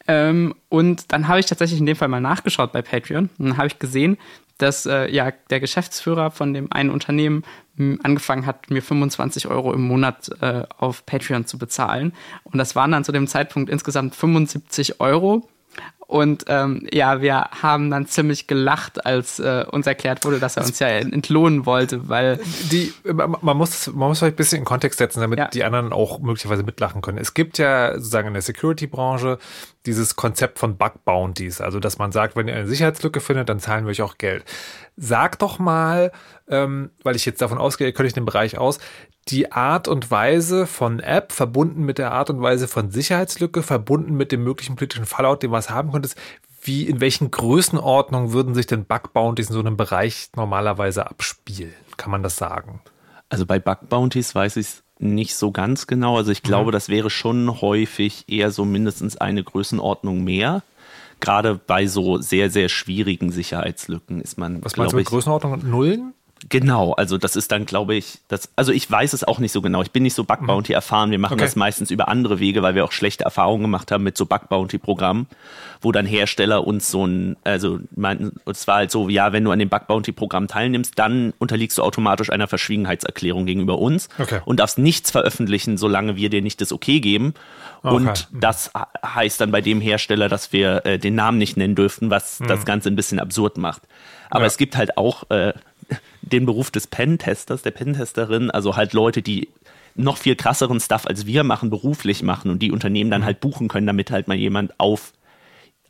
Ähm, und dann habe ich tatsächlich in dem Fall mal nachgeschaut bei Patreon und dann habe ich gesehen, dass äh, ja der Geschäftsführer von dem einen Unternehmen angefangen hat, mir 25 Euro im Monat äh, auf Patreon zu bezahlen. Und das waren dann zu dem Zeitpunkt insgesamt 75 Euro Und ähm, ja, wir haben dann ziemlich gelacht, als äh, uns erklärt wurde, dass er uns ja entlohnen wollte, weil die man muss man muss vielleicht ein bisschen in Kontext setzen, damit Ja. die anderen auch möglicherweise mitlachen können. Es gibt ja sozusagen in der Security-Branche dieses Konzept von Bug Bounties, also dass man sagt, wenn ihr eine Sicherheitslücke findet, dann zahlen wir euch auch Geld. Sag doch mal, ähm, weil ich jetzt davon ausgehe, ihr könnt euch den Bereich aus, die Art und Weise von App verbunden mit der Art und Weise von Sicherheitslücke, verbunden mit dem möglichen politischen Fallout, den was haben könntest, wie, in welchen Größenordnungen würden sich denn Bug Bounties in so einem Bereich normalerweise abspielen? Kann man das sagen? Also bei Bug Bounties weiß ich es nicht so ganz genau. Also ich glaube, das wäre schon häufig eher so mindestens eine Größenordnung mehr. Gerade bei so sehr, sehr schwierigen Sicherheitslücken ist man, Was meinst du mit ich, Größenordnung? Nullen? Genau, also das ist dann, glaube ich, das, also ich weiß es auch nicht so genau. Ich bin nicht so Bug Bounty erfahren. Wir machen Okay. das meistens über andere Wege, weil wir auch schlechte Erfahrungen gemacht haben mit so Bug Bounty Programmen, wo dann Hersteller uns so ein, also meinten, es war halt so, ja, wenn du an dem Bug Bounty Programm teilnimmst, dann unterliegst du automatisch einer Verschwiegenheitserklärung gegenüber uns Okay. und darfst nichts veröffentlichen, solange wir dir nicht das Okay geben. Okay. Und das he- heißt dann bei dem Hersteller, dass wir äh, den Namen nicht nennen dürften, was das Ganze ein bisschen absurd macht. Aber Ja. es gibt halt auch äh, den Beruf des Pentesters, der Pentesterin, also halt Leute, die noch viel krasseren Stuff als wir machen, beruflich machen und die Unternehmen dann halt buchen können, damit halt mal jemand auf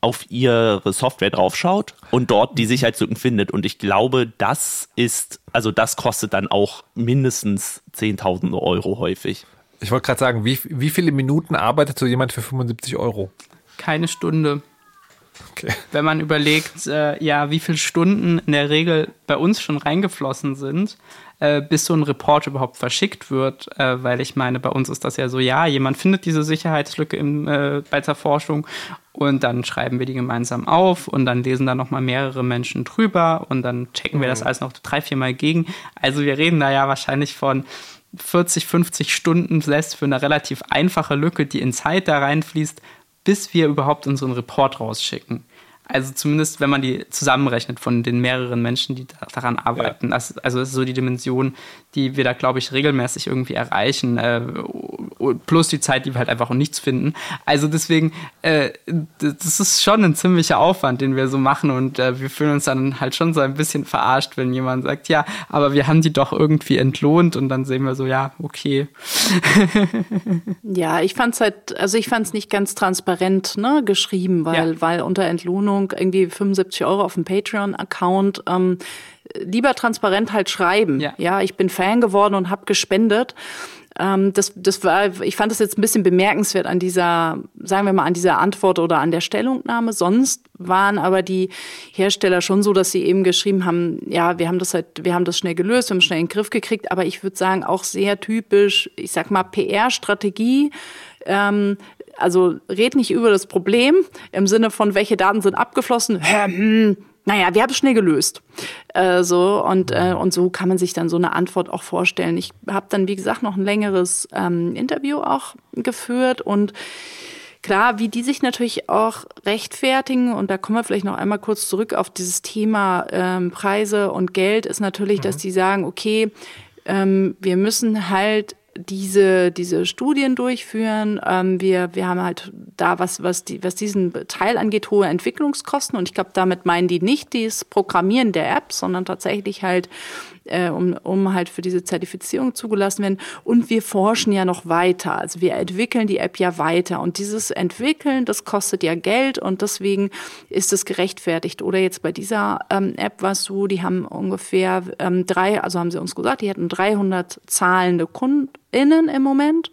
auf ihre Software draufschaut und dort die Sicherheitslücken findet. Und ich glaube, das ist, also das kostet dann auch mindestens 10.000 Euro häufig. Ich wollte gerade sagen, wie, wie viele Minuten arbeitet so jemand für 75 Euro? keine Stunde. Okay. Wenn man überlegt, äh, ja, wie viele Stunden in der Regel bei uns schon reingeflossen sind, äh, bis so ein Report überhaupt verschickt wird, äh, weil ich meine, bei uns ist das ja so, ja, jemand findet diese Sicherheitslücke im, äh, bei der Forschung und dann schreiben wir die gemeinsam auf und dann lesen da nochmal mehrere Menschen drüber und dann checken wir das alles noch drei, viermal gegen. Also wir reden da ja wahrscheinlich von 40, 50 Stunden selbst für eine relativ einfache Lücke, die in Zeit da reinfließt, bis wir überhaupt unseren Report rausschicken. Also zumindest, wenn man die zusammenrechnet von den mehreren Menschen, die da, daran arbeiten. Das, also das ist so die Dimension, die wir da, glaube ich, regelmäßig irgendwie erreichen. Äh, plus die Zeit, die wir halt einfach um nichts finden. Also deswegen, äh, das ist schon ein ziemlicher Aufwand, den wir so machen. Und äh, wir fühlen uns dann halt schon so ein bisschen verarscht, wenn jemand sagt, ja, aber wir haben die doch irgendwie entlohnt. Und dann sehen wir so, ja, okay. Ja, ich fand's halt, also ich fand's nicht ganz transparent ne, geschrieben, weil, Ja. weil unter Entlohnung irgendwie 75 Euro auf dem Patreon-Account ähm, lieber transparent halt schreiben. Ja. ich bin Fan geworden und habe gespendet. Ähm, das, das war, ich fand das jetzt ein bisschen bemerkenswert an dieser, sagen wir mal, an dieser Antwort oder an der Stellungnahme. Sonst waren aber die Hersteller schon so, dass sie eben geschrieben haben, ja, wir haben das halt, wir haben das schnell gelöst, wir haben es schnell in den Griff gekriegt, aber ich würde sagen, auch sehr typisch, ich sag mal, PR-Strategie. Ähm, also red nicht über das Problem im Sinne von, welche Daten sind abgeflossen. Hm, naja, wir haben es schnell gelöst. Äh, so, und, äh, und so kann man sich dann so eine Antwort auch vorstellen. Ich habe dann, wie gesagt, noch ein längeres ähm, Interview auch geführt und Klar, wie die sich natürlich auch rechtfertigen, und da kommen wir vielleicht noch einmal kurz zurück auf dieses Thema ähm, Preise und Geld, ist natürlich, dass die sagen, okay, ähm, wir müssen halt diese, diese Studien durchführen. Ähm, wir, wir haben halt da, was, was, die, was diesen Teil angeht, hohe Entwicklungskosten. Und ich glaube, damit meinen die nicht das Programmieren der App, sondern tatsächlich halt, äh, um, um halt für diese Zertifizierung zugelassen werden. Und wir forschen ja noch weiter. Also wir entwickeln die App ja weiter. Und dieses Entwickeln, das kostet ja Geld und deswegen ist es gerechtfertigt. Oder jetzt bei dieser ähm, App war es so, die haben ungefähr ähm, drei, also haben sie uns gesagt, die hätten 300 zahlende KundInnen im Moment.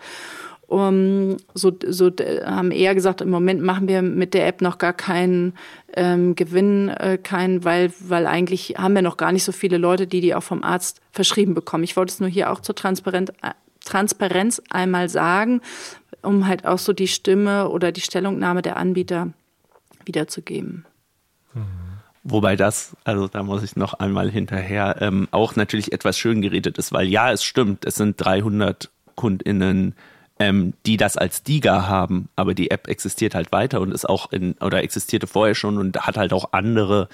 Um, so, so äh, haben eher gesagt, im Moment machen wir mit der App noch gar keinen ähm, Gewinn, äh, keinen, weil, weil eigentlich haben wir noch gar nicht so viele Leute, die die auch vom Arzt verschrieben bekommen. Ich wollte es nur hier auch zur Transparenz, äh, Transparenz einmal sagen, um halt auch so die Stimme oder die Stellungnahme der Anbieter wiederzugeben. Wobei das, also da muss ich noch einmal hinterher, ähm, auch natürlich etwas schön geredet ist, weil ja, es stimmt, es sind 300 KundInnen, ähm, die das als Diga haben, aber die App existiert halt weiter und ist auch in, oder existierte vorher schon und hat halt auch andere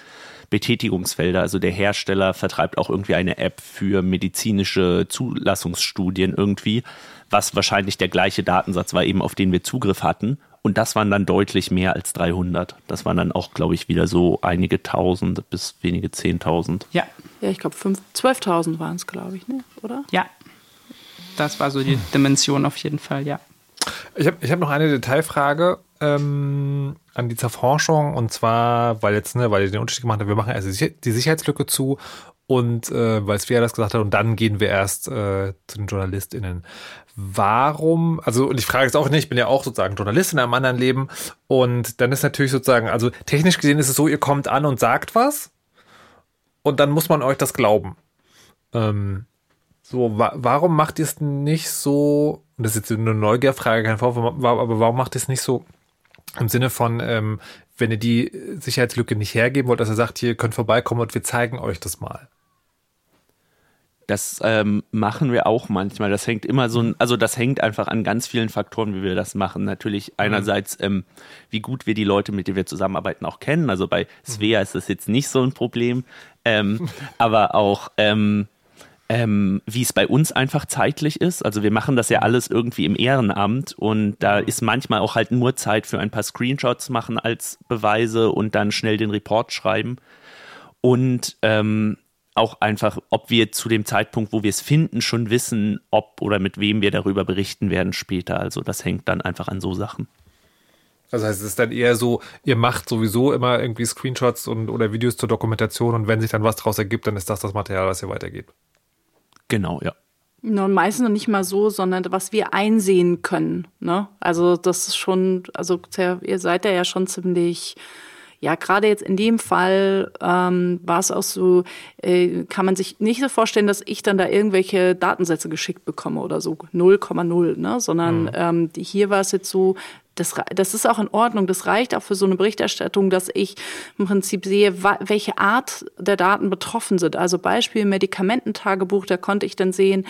Betätigungsfelder. Also der Hersteller vertreibt auch irgendwie eine App für medizinische Zulassungsstudien irgendwie, was wahrscheinlich der gleiche Datensatz war, eben auf den wir Zugriff hatten. Und das waren dann deutlich mehr als 300. Das waren dann auch, glaube ich, wieder so einige Tausend bis wenige Zehntausend. Ja. Ja, ich glaube 12.000 waren es, glaube ich, ne? oder? Ja. Das war so die Dimension auf jeden Fall, ja. Ich habe ich hab noch eine Detailfrage ähm, an die Zerforschung und zwar, weil jetzt, ne, weil ihr den Unterschied gemacht habt, wir machen erst die Sicherheitslücke zu und äh, weil Svea das gesagt hat und dann gehen wir erst äh, zu den JournalistInnen. Warum, also und ich frage jetzt auch nicht, ich bin ja auch sozusagen Journalist in einem anderen Leben und dann ist natürlich sozusagen, also technisch gesehen ist es so, ihr kommt an und sagt was und dann muss man euch das glauben. Ähm, so, wa warum macht ihr es nicht so, und das ist jetzt eine Neugierfrage, kein Vorwurf, aber warum macht ihr es nicht so im Sinne von, ähm, wenn ihr die Sicherheitslücke nicht hergeben wollt, dass ihr sagt, ihr könnt vorbeikommen und wir zeigen euch das mal? Das ähm, machen wir auch manchmal. Das hängt immer so, also das hängt einfach an ganz vielen Faktoren, wie wir das machen. Natürlich mhm. einerseits, ähm, wie gut wir die Leute, mit denen wir zusammenarbeiten, auch kennen. Also bei Svea ist das jetzt nicht so ein Problem, ähm, aber auch ähm, ähm, wie es bei uns einfach zeitlich ist. Also wir machen das ja alles irgendwie im Ehrenamt und da ist manchmal auch halt nur Zeit für ein paar Screenshots machen als Beweise und dann schnell den Report schreiben. Und ähm, auch einfach, ob wir zu dem Zeitpunkt, wo wir es finden, schon wissen, ob oder mit wem wir darüber berichten werden später. Also das hängt dann einfach an so Sachen. Das heißt, es ist dann eher so, ihr macht sowieso immer irgendwie Screenshots und oder Videos zur Dokumentation und wenn sich dann was daraus ergibt, dann ist das das Material, was ihr weitergebt. Genau, ja. Und meistens noch nicht mal so, sondern was wir einsehen können. Ne? Also das ist schon, also ihr seid ja schon ziemlich ja, gerade jetzt in dem Fall ähm, war es auch so, äh, kann man sich nicht so vorstellen, dass ich dann da irgendwelche Datensätze geschickt bekomme oder so 0,0, ne? sondern mhm. ähm, hier war es jetzt so, das, das ist auch in Ordnung. Das reicht auch für so eine Berichterstattung, dass ich im Prinzip sehe, welche Art der Daten betroffen sind. Also Beispiel Medikamententagebuch, da konnte ich dann sehen,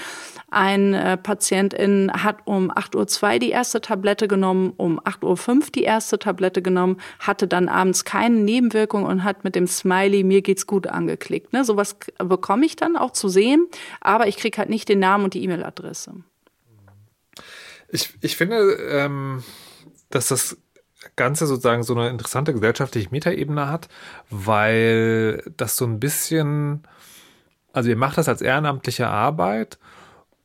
ein äh, Patientin hat um 8.02 Uhr die erste Tablette genommen, um 8.05 Uhr die erste Tablette genommen, hatte dann abends keine Nebenwirkung und hat mit dem Smiley mir geht's gut angeklickt. Ne? Sowas bekomme ich dann auch zu sehen, aber ich kriege halt nicht den Namen und die E-Mail-Adresse. Ich, ich finde, ähm dass das Ganze sozusagen so eine interessante gesellschaftliche Metaebene hat, weil das so ein bisschen, also ihr macht das als ehrenamtliche Arbeit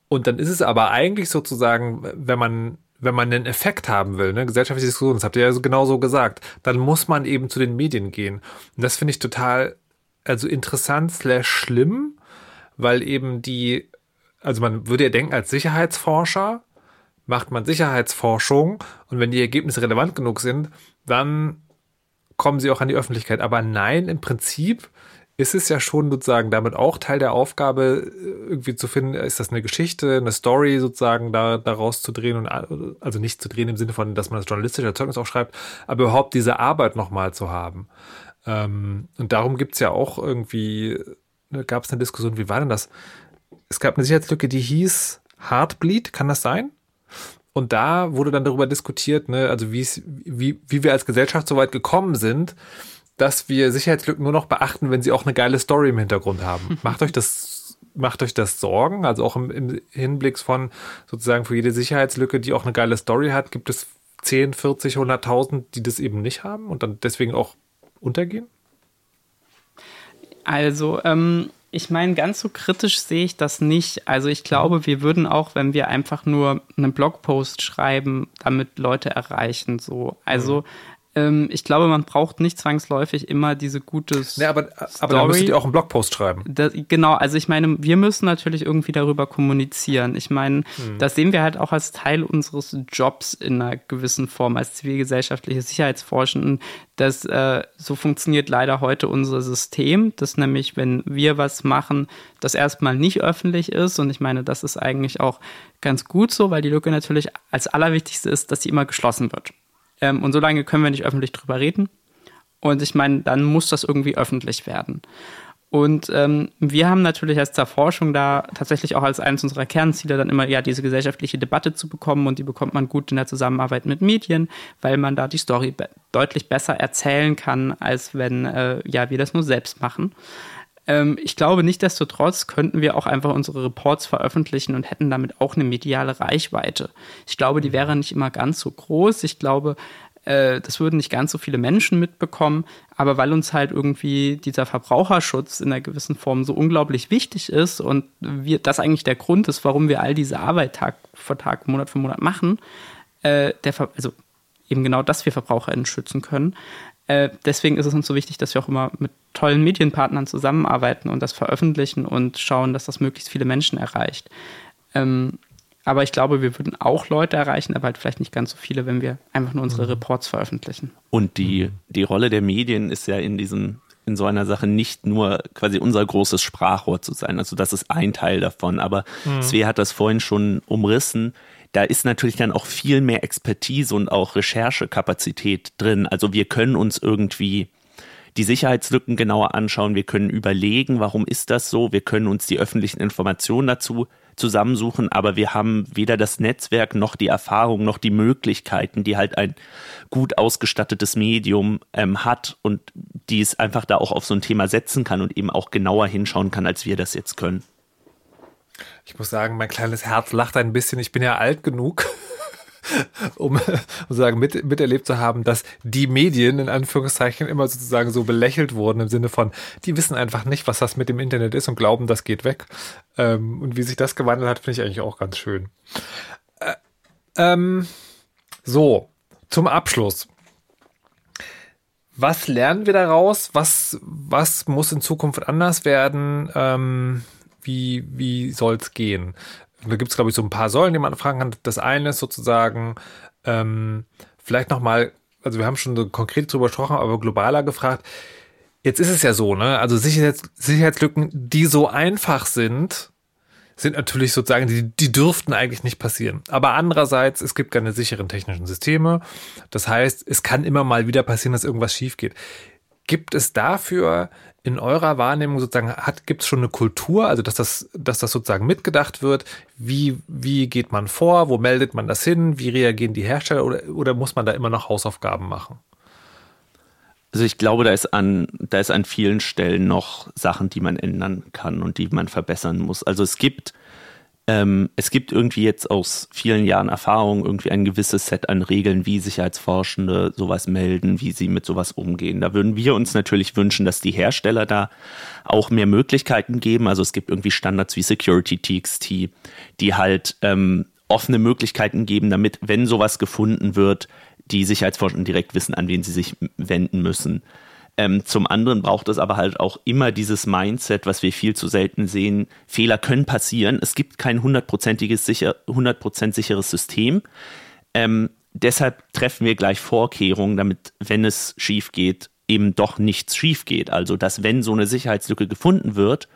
und dann ist es aber eigentlich sozusagen, wenn man wenn man einen Effekt haben will, ne, gesellschaftliche Diskussion, das habt ihr ja so genau so gesagt, dann muss man eben zu den Medien gehen. Und das finde ich total, also interessant slash schlimm, weil eben die, also man würde ja denken, als Sicherheitsforscher macht man Sicherheitsforschung und wenn die Ergebnisse relevant genug sind, dann kommen sie auch an die Öffentlichkeit. Aber nein, im Prinzip ist es ja schon sozusagen damit auch Teil der Aufgabe, irgendwie zu finden, ist das eine Geschichte, eine Story sozusagen da, daraus zu drehen und also nicht zu drehen im Sinne von, dass man das journalistische Zeugnis auch schreibt, aber überhaupt diese Arbeit nochmal zu haben. Ähm, und darum gibt's ja auch irgendwie, gab es eine Diskussion, wie war denn das? Es gab eine Sicherheitslücke, die hieß Heartbleed, kann das sein? Und da wurde dann darüber diskutiert, ne, also wie, wie wir als Gesellschaft so weit gekommen sind, dass wir Sicherheitslücken nur noch beachten, wenn sie auch eine geile Story im Hintergrund haben. Macht euch das, macht euch das Sorgen? Also auch im, im Hinblick von sozusagen für jede Sicherheitslücke, die auch eine geile Story hat, gibt es 10, 40, 100.000, die das eben nicht haben und dann deswegen auch untergehen? Also, ähm, ich meine, ganz so kritisch sehe ich das nicht. Also ich glaube, wir würden auch, wenn wir einfach nur einen Blogpost schreiben, damit Leute erreichen. So. Also ähm, ich glaube, man braucht nicht zwangsläufig immer diese gute nee, aber, aber dann müsstet ihr auch einen Blogpost schreiben. Das, genau, also ich meine, wir müssen natürlich irgendwie darüber kommunizieren. Ich meine, hm. das sehen wir halt auch als Teil unseres Jobs in einer gewissen Form, als zivilgesellschaftliche Sicherheitsforschenden. Das, äh, so funktioniert leider heute unser System, dass nämlich, wenn wir was machen, das erstmal nicht öffentlich ist. Und ich meine, das ist eigentlich auch ganz gut so, weil die Lücke natürlich als allerwichtigste ist, dass sie immer geschlossen wird. Ähm, und solange können wir nicht öffentlich drüber reden. Und ich meine, dann muss das irgendwie öffentlich werden. Und ähm, wir haben natürlich als Zerforschung da tatsächlich auch als eines unserer Kernziele dann immer ja diese gesellschaftliche Debatte zu bekommen und die bekommt man gut in der Zusammenarbeit mit Medien, weil man da die Story be deutlich besser erzählen kann, als wenn äh, ja wir das nur selbst machen. Ähm, ich glaube, nichtsdestotrotz könnten wir auch einfach unsere Reports veröffentlichen und hätten damit auch eine mediale Reichweite. Ich glaube, die wäre nicht immer ganz so groß. Ich glaube, äh, das würden nicht ganz so viele Menschen mitbekommen, aber weil uns halt irgendwie dieser Verbraucherschutz in einer gewissen Form so unglaublich wichtig ist und wir, das eigentlich der Grund ist, warum wir all diese Arbeit Tag für Tag, Monat für Monat machen, äh, der, also eben genau, dass wir VerbraucherInnen schützen können. Äh, deswegen ist es uns so wichtig, dass wir auch immer mit tollen Medienpartnern zusammenarbeiten und das veröffentlichen und schauen, dass das möglichst viele Menschen erreicht. Ähm, aber ich glaube, wir würden auch Leute erreichen, aber halt vielleicht nicht ganz so viele, wenn wir einfach nur unsere mhm. Reports veröffentlichen. Und die, die Rolle der Medien ist ja in diesem in so einer Sache nicht nur quasi unser großes Sprachrohr zu sein. Also das ist ein Teil davon. Aber mhm. Svea hat das vorhin schon umrissen. Da ist natürlich dann auch viel mehr Expertise und auch Recherchekapazität drin. Also wir können uns irgendwie die Sicherheitslücken genauer anschauen. Wir können überlegen, warum ist das so. Wir können uns die öffentlichen Informationen dazu zusammensuchen, aber wir haben weder das Netzwerk noch die Erfahrung noch die Möglichkeiten, die halt ein gut ausgestattetes Medium ähm, hat und die es einfach da auch auf so ein Thema setzen kann und eben auch genauer hinschauen kann, als wir das jetzt können. Ich muss sagen, mein kleines Herz lacht ein bisschen. Ich bin ja alt genug, um sozusagen mit, miterlebt zu haben, dass die Medien in Anführungszeichen immer sozusagen so belächelt wurden im Sinne von, die wissen einfach nicht, was das mit dem Internet ist und glauben, das geht weg. Ähm, und wie sich das gewandelt hat, finde ich eigentlich auch ganz schön. Äh, ähm, so, zum Abschluss. Was lernen wir daraus? Was, was muss in Zukunft anders werden? Ähm, wie, wie soll es gehen? da gibt es, glaube ich, so ein paar Säulen, die man fragen kann. Das eine ist sozusagen ähm, vielleicht nochmal, also wir haben schon so konkret drüber gesprochen, aber globaler gefragt. Jetzt ist es ja so, ne? Also Sicherheits Sicherheitslücken, die so einfach sind, sind natürlich sozusagen, die, die dürften eigentlich nicht passieren. Aber andererseits, es gibt keine sicheren technischen Systeme. Das heißt, es kann immer mal wieder passieren, dass irgendwas schief geht. Gibt es dafür in eurer Wahrnehmung sozusagen, gibt es schon eine Kultur, also dass das, dass das sozusagen mitgedacht wird? Wie, wie geht man vor? Wo meldet man das hin? Wie reagieren die Hersteller? Oder, oder muss man da immer noch Hausaufgaben machen? Also ich glaube, da ist an, da ist an vielen Stellen noch Sachen, die man ändern kann und die man verbessern muss. Also es gibt ähm, es gibt irgendwie jetzt aus vielen Jahren Erfahrung irgendwie ein gewisses Set an Regeln, wie Sicherheitsforschende sowas melden, wie sie mit sowas umgehen. Da würden wir uns natürlich wünschen, dass die Hersteller da auch mehr Möglichkeiten geben. Also es gibt irgendwie Standards wie Security TXT, die halt ähm, offene Möglichkeiten geben, damit, wenn sowas gefunden wird, die Sicherheitsforschenden direkt wissen, an wen sie sich wenden müssen. Ähm, zum anderen braucht es aber halt auch immer dieses Mindset, was wir viel zu selten sehen. Fehler können passieren. Es gibt kein hundertprozentiges sicher, 100% sicheres System. Ähm, deshalb treffen wir gleich Vorkehrungen, damit, wenn es schief geht, eben doch nichts schief geht. Also, dass wenn so eine Sicherheitslücke gefunden wird,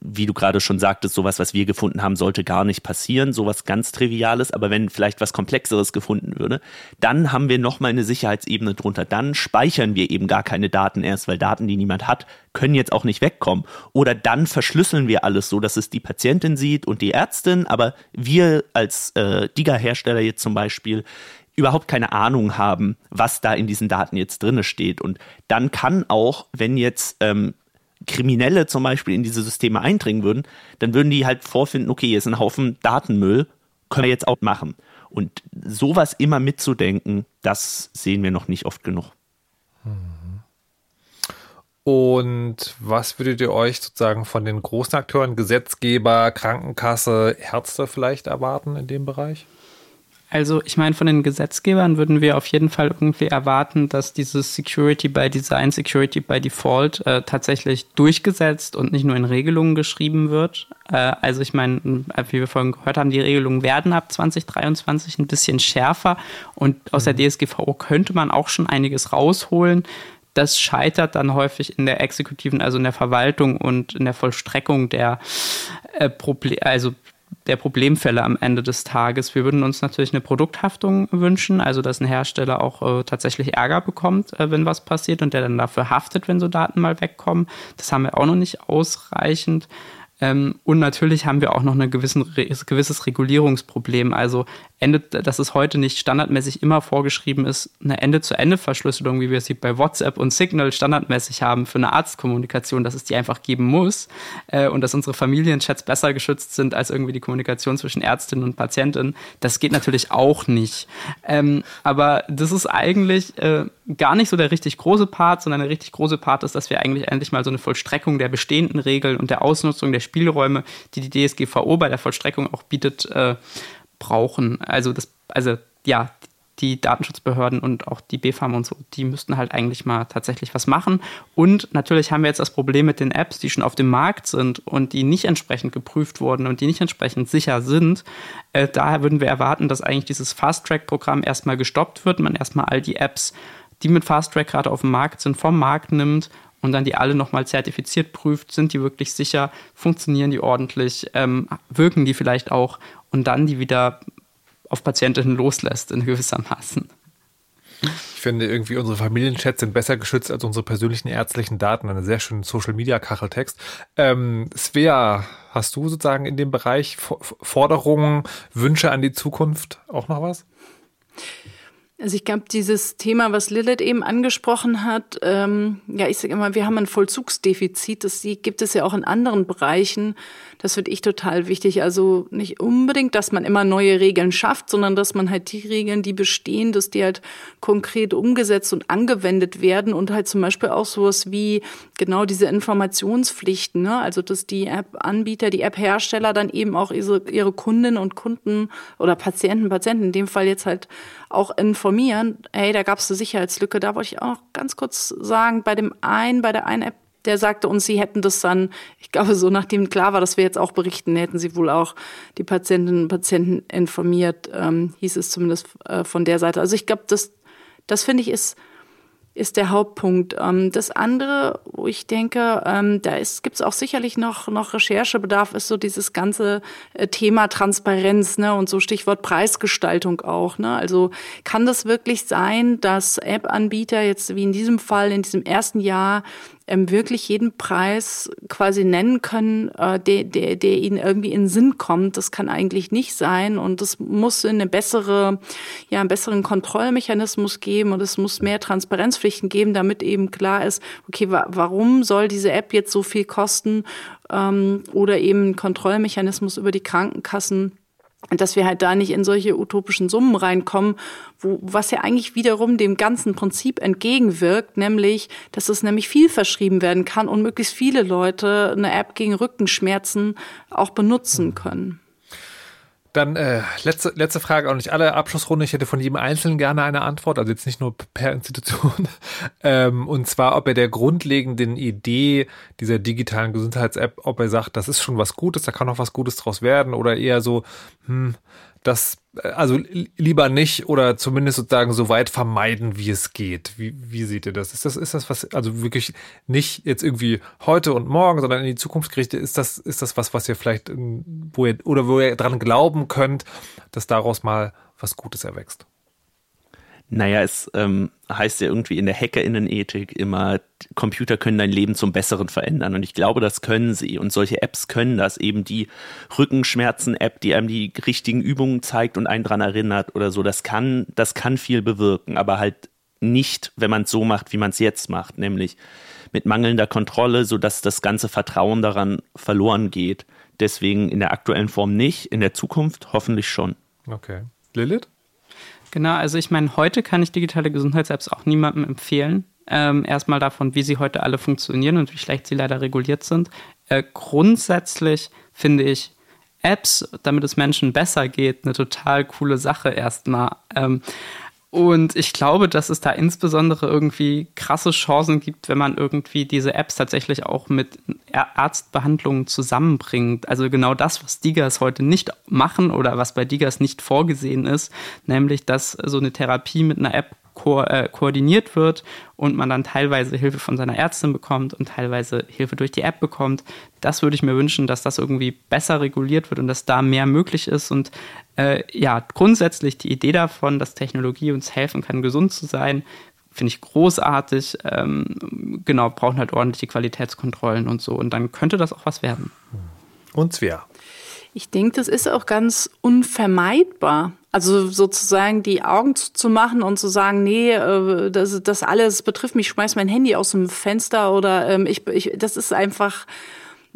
wie du gerade schon sagtest, sowas, was wir gefunden haben, sollte gar nicht passieren, sowas ganz Triviales, aber wenn vielleicht was Komplexeres gefunden würde, dann haben wir nochmal eine Sicherheitsebene drunter. Dann speichern wir eben gar keine Daten erst, weil Daten, die niemand hat, können jetzt auch nicht wegkommen. Oder dann verschlüsseln wir alles so, dass es die Patientin sieht und die Ärztin, aber wir als äh, Diga-Hersteller jetzt zum Beispiel überhaupt keine Ahnung haben, was da in diesen Daten jetzt drinne steht. Und dann kann auch, wenn jetzt ähm, Kriminelle zum Beispiel in diese Systeme eindringen würden, dann würden die halt vorfinden, okay, hier ist ein Haufen Datenmüll, können wir jetzt auch machen. Und sowas immer mitzudenken, das sehen wir noch nicht oft genug. Und was würdet ihr euch sozusagen von den großen Akteuren, Gesetzgeber, Krankenkasse, Ärzte vielleicht erwarten in dem Bereich? Also ich meine, von den Gesetzgebern würden wir auf jeden Fall irgendwie erwarten, dass dieses Security by Design, Security by Default äh, tatsächlich durchgesetzt und nicht nur in Regelungen geschrieben wird. Äh, also ich meine, äh, wie wir vorhin gehört haben, die Regelungen werden ab 2023 ein bisschen schärfer und aus mhm. der DSGVO könnte man auch schon einiges rausholen. Das scheitert dann häufig in der exekutiven, also in der Verwaltung und in der Vollstreckung der äh, Probleme, also der Problemfälle am Ende des Tages. Wir würden uns natürlich eine Produkthaftung wünschen, also dass ein Hersteller auch äh, tatsächlich Ärger bekommt, äh, wenn was passiert und der dann dafür haftet, wenn so Daten mal wegkommen. Das haben wir auch noch nicht ausreichend. Ähm, und natürlich haben wir auch noch ein gewisses Regulierungsproblem. Also Ende, dass es heute nicht standardmäßig immer vorgeschrieben ist, eine Ende-zu-Ende-Verschlüsselung, wie wir sie bei WhatsApp und Signal standardmäßig haben für eine Arztkommunikation, dass es die einfach geben muss äh, und dass unsere Familienchats besser geschützt sind als irgendwie die Kommunikation zwischen Ärztinnen und Patientinnen. Das geht natürlich auch nicht. Ähm, aber das ist eigentlich äh, gar nicht so der richtig große Part, sondern der richtig große Part ist, dass wir eigentlich endlich mal so eine Vollstreckung der bestehenden Regeln und der Ausnutzung der Spielräume, die die DSGVO bei der Vollstreckung auch bietet, äh, brauchen. Also das, also ja, die Datenschutzbehörden und auch die BfArM und so, die müssten halt eigentlich mal tatsächlich was machen. Und natürlich haben wir jetzt das Problem mit den Apps, die schon auf dem Markt sind und die nicht entsprechend geprüft wurden und die nicht entsprechend sicher sind. Äh, daher würden wir erwarten, dass eigentlich dieses Fast-Track-Programm erstmal gestoppt wird, man erstmal all die Apps, die mit Fast-Track gerade auf dem Markt sind, vom Markt nimmt und dann die alle nochmal zertifiziert prüft, sind die wirklich sicher, funktionieren die ordentlich, ähm, wirken die vielleicht auch und dann die wieder auf Patientinnen loslässt in gewissermaßen. Ich finde irgendwie unsere Familienchats sind besser geschützt als unsere persönlichen ärztlichen Daten. Eine sehr schöne Social Media Kacheltext. Ähm, Svea, hast du sozusagen in dem Bereich Forderungen, Wünsche an die Zukunft auch noch was? Also ich glaube, dieses Thema, was Lilith eben angesprochen hat, ähm, ja, ich sage immer, wir haben ein Vollzugsdefizit. Das gibt es ja auch in anderen Bereichen. Das finde ich total wichtig. Also nicht unbedingt, dass man immer neue Regeln schafft, sondern dass man halt die Regeln, die bestehen, dass die halt konkret umgesetzt und angewendet werden und halt zum Beispiel auch sowas wie genau diese Informationspflichten. Ne? Also dass die App-Anbieter, die App-Hersteller dann eben auch ihre, Kundinnen und Kunden oder Patienten, Patienten in dem Fall jetzt halt auch informieren, hey, da gab es eine Sicherheitslücke. Da wollte ich auch ganz kurz sagen, bei dem einen, bei der einen App, der sagte uns, sie hätten das dann, ich glaube, so nachdem klar war, dass wir jetzt auch berichten, hätten sie wohl auch die Patientinnen und Patienten informiert, ähm, hieß es zumindest äh, von der Seite. Also ich glaube, das, das finde ich ist ist der Hauptpunkt. Ähm, das andere, wo ich denke, ähm, da gibt es auch sicherlich noch, noch Recherchebedarf, ist so dieses ganze äh, Thema Transparenz ne? und so Stichwort Preisgestaltung auch. Ne? Also kann das wirklich sein, dass App-Anbieter jetzt wie in diesem Fall in diesem ersten Jahr ähm, wirklich jeden Preis quasi nennen können, äh, der, der, der ihnen irgendwie in den Sinn kommt. Das kann eigentlich nicht sein und es muss eine bessere, ja, einen besseren Kontrollmechanismus geben und es muss mehr Transparenzpflichten geben, damit eben klar ist, okay, wa warum soll diese App jetzt so viel kosten ähm, oder eben Kontrollmechanismus über die Krankenkassen dass wir halt da nicht in solche utopischen Summen reinkommen, wo, was ja eigentlich wiederum dem ganzen Prinzip entgegenwirkt, nämlich, dass es nämlich viel verschrieben werden kann und möglichst viele Leute eine App gegen Rückenschmerzen auch benutzen können. Dann äh, letzte, letzte Frage, auch nicht alle Abschlussrunde. Ich hätte von jedem Einzelnen gerne eine Antwort, also jetzt nicht nur per Institution. ähm, und zwar, ob er der grundlegenden Idee dieser digitalen Gesundheits-App, ob er sagt, das ist schon was Gutes, da kann auch was Gutes draus werden, oder eher so, hm, das, äh, also lieber nicht oder zumindest sozusagen so weit vermeiden, wie es geht. Wie, wie seht ihr das? Ist das, ist das was, also wirklich nicht jetzt irgendwie heute und morgen, sondern in die Zukunft gerichtet? Ist das, ist das was, was ihr vielleicht, wo ihr, oder wo ihr dran glauben könnt, dass daraus mal was Gutes erwächst? Naja, es ähm, heißt ja irgendwie in der Hackerinnenethik immer, Computer können dein Leben zum Besseren verändern. Und ich glaube, das können sie. Und solche Apps können das. Eben die Rückenschmerzen-App, die einem die richtigen Übungen zeigt und einen dran erinnert oder so. Das kann, das kann viel bewirken, aber halt nicht, wenn man es so macht, wie man es jetzt macht, nämlich mit mangelnder Kontrolle, sodass das ganze Vertrauen daran verloren geht. Deswegen in der aktuellen Form nicht, in der Zukunft hoffentlich schon. Okay. Lilith? Genau, also ich meine, heute kann ich digitale Gesundheits-Apps auch niemandem empfehlen. Ähm, erstmal davon, wie sie heute alle funktionieren und wie schlecht sie leider reguliert sind. Äh, grundsätzlich finde ich Apps, damit es Menschen besser geht, eine total coole Sache erstmal. Ähm, und ich glaube, dass es da insbesondere irgendwie krasse Chancen gibt, wenn man irgendwie diese Apps tatsächlich auch mit Arztbehandlungen zusammenbringt. Also genau das, was Digas heute nicht machen oder was bei Digas nicht vorgesehen ist, nämlich dass so eine Therapie mit einer App ko äh, koordiniert wird und man dann teilweise Hilfe von seiner Ärztin bekommt und teilweise Hilfe durch die App bekommt. Das würde ich mir wünschen, dass das irgendwie besser reguliert wird und dass da mehr möglich ist. Und äh, ja, grundsätzlich die Idee davon, dass Technologie uns helfen kann, gesund zu sein, finde ich großartig. Ähm, genau, brauchen halt ordentliche Qualitätskontrollen und so. Und dann könnte das auch was werden. Und Svea. Ich denke, das ist auch ganz unvermeidbar. Also sozusagen die Augen zu machen und zu sagen, nee, äh, das, das alles betrifft mich, schmeiß mein Handy aus dem Fenster oder ähm, ich, ich, das ist einfach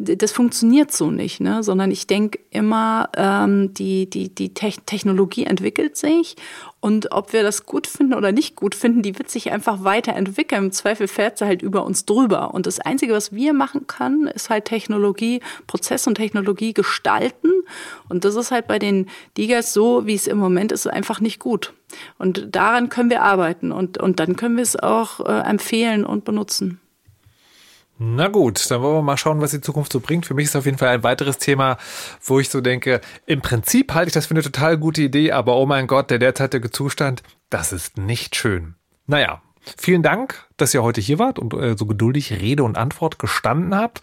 das funktioniert so nicht, ne? sondern ich denke immer, ähm, die, die, die Te Technologie entwickelt sich und ob wir das gut finden oder nicht gut finden, die wird sich einfach weiterentwickeln. Im Zweifel fährt sie halt über uns drüber. Und das Einzige, was wir machen können, ist halt Technologie, Prozess und Technologie gestalten. Und das ist halt bei den Digas so, wie es im Moment ist, einfach nicht gut. Und daran können wir arbeiten und, und dann können wir es auch äh, empfehlen und benutzen. Na gut, dann wollen wir mal schauen, was die Zukunft so bringt. Für mich ist auf jeden Fall ein weiteres Thema, wo ich so denke, im Prinzip halte ich das für eine total gute Idee, aber oh mein Gott, der derzeitige Zustand, das ist nicht schön. Naja, vielen Dank, dass ihr heute hier wart und äh, so geduldig Rede und Antwort gestanden habt.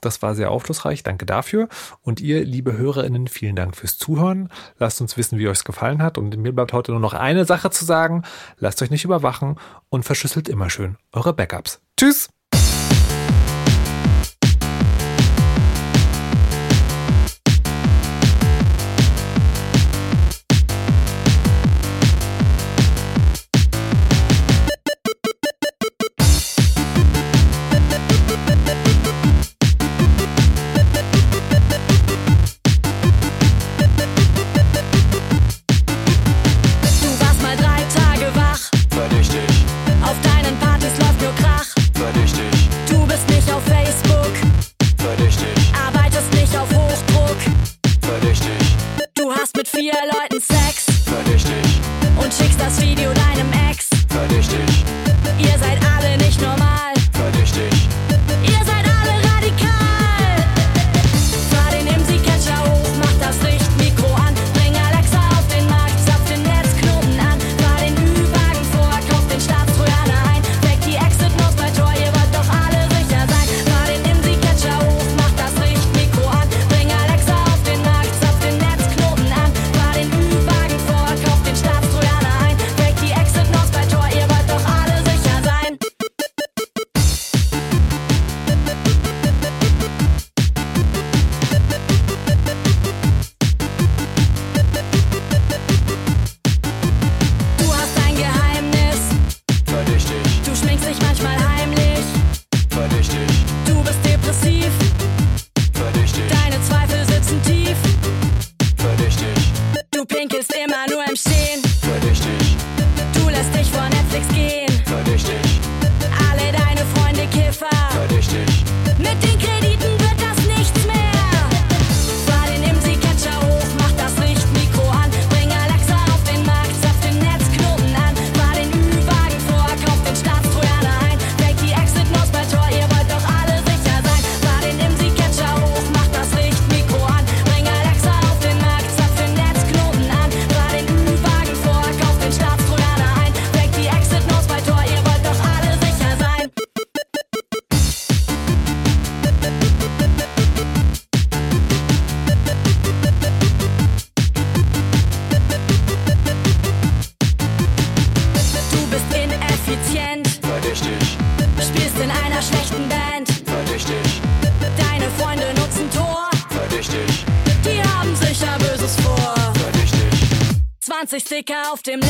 Das war sehr aufschlussreich. Danke dafür. Und ihr, liebe HörerInnen, vielen Dank fürs Zuhören. Lasst uns wissen, wie euch es gefallen hat. Und mir bleibt heute nur noch eine Sache zu sagen. Lasst euch nicht überwachen und verschlüsselt immer schön eure Backups. Tschüss! Auf dem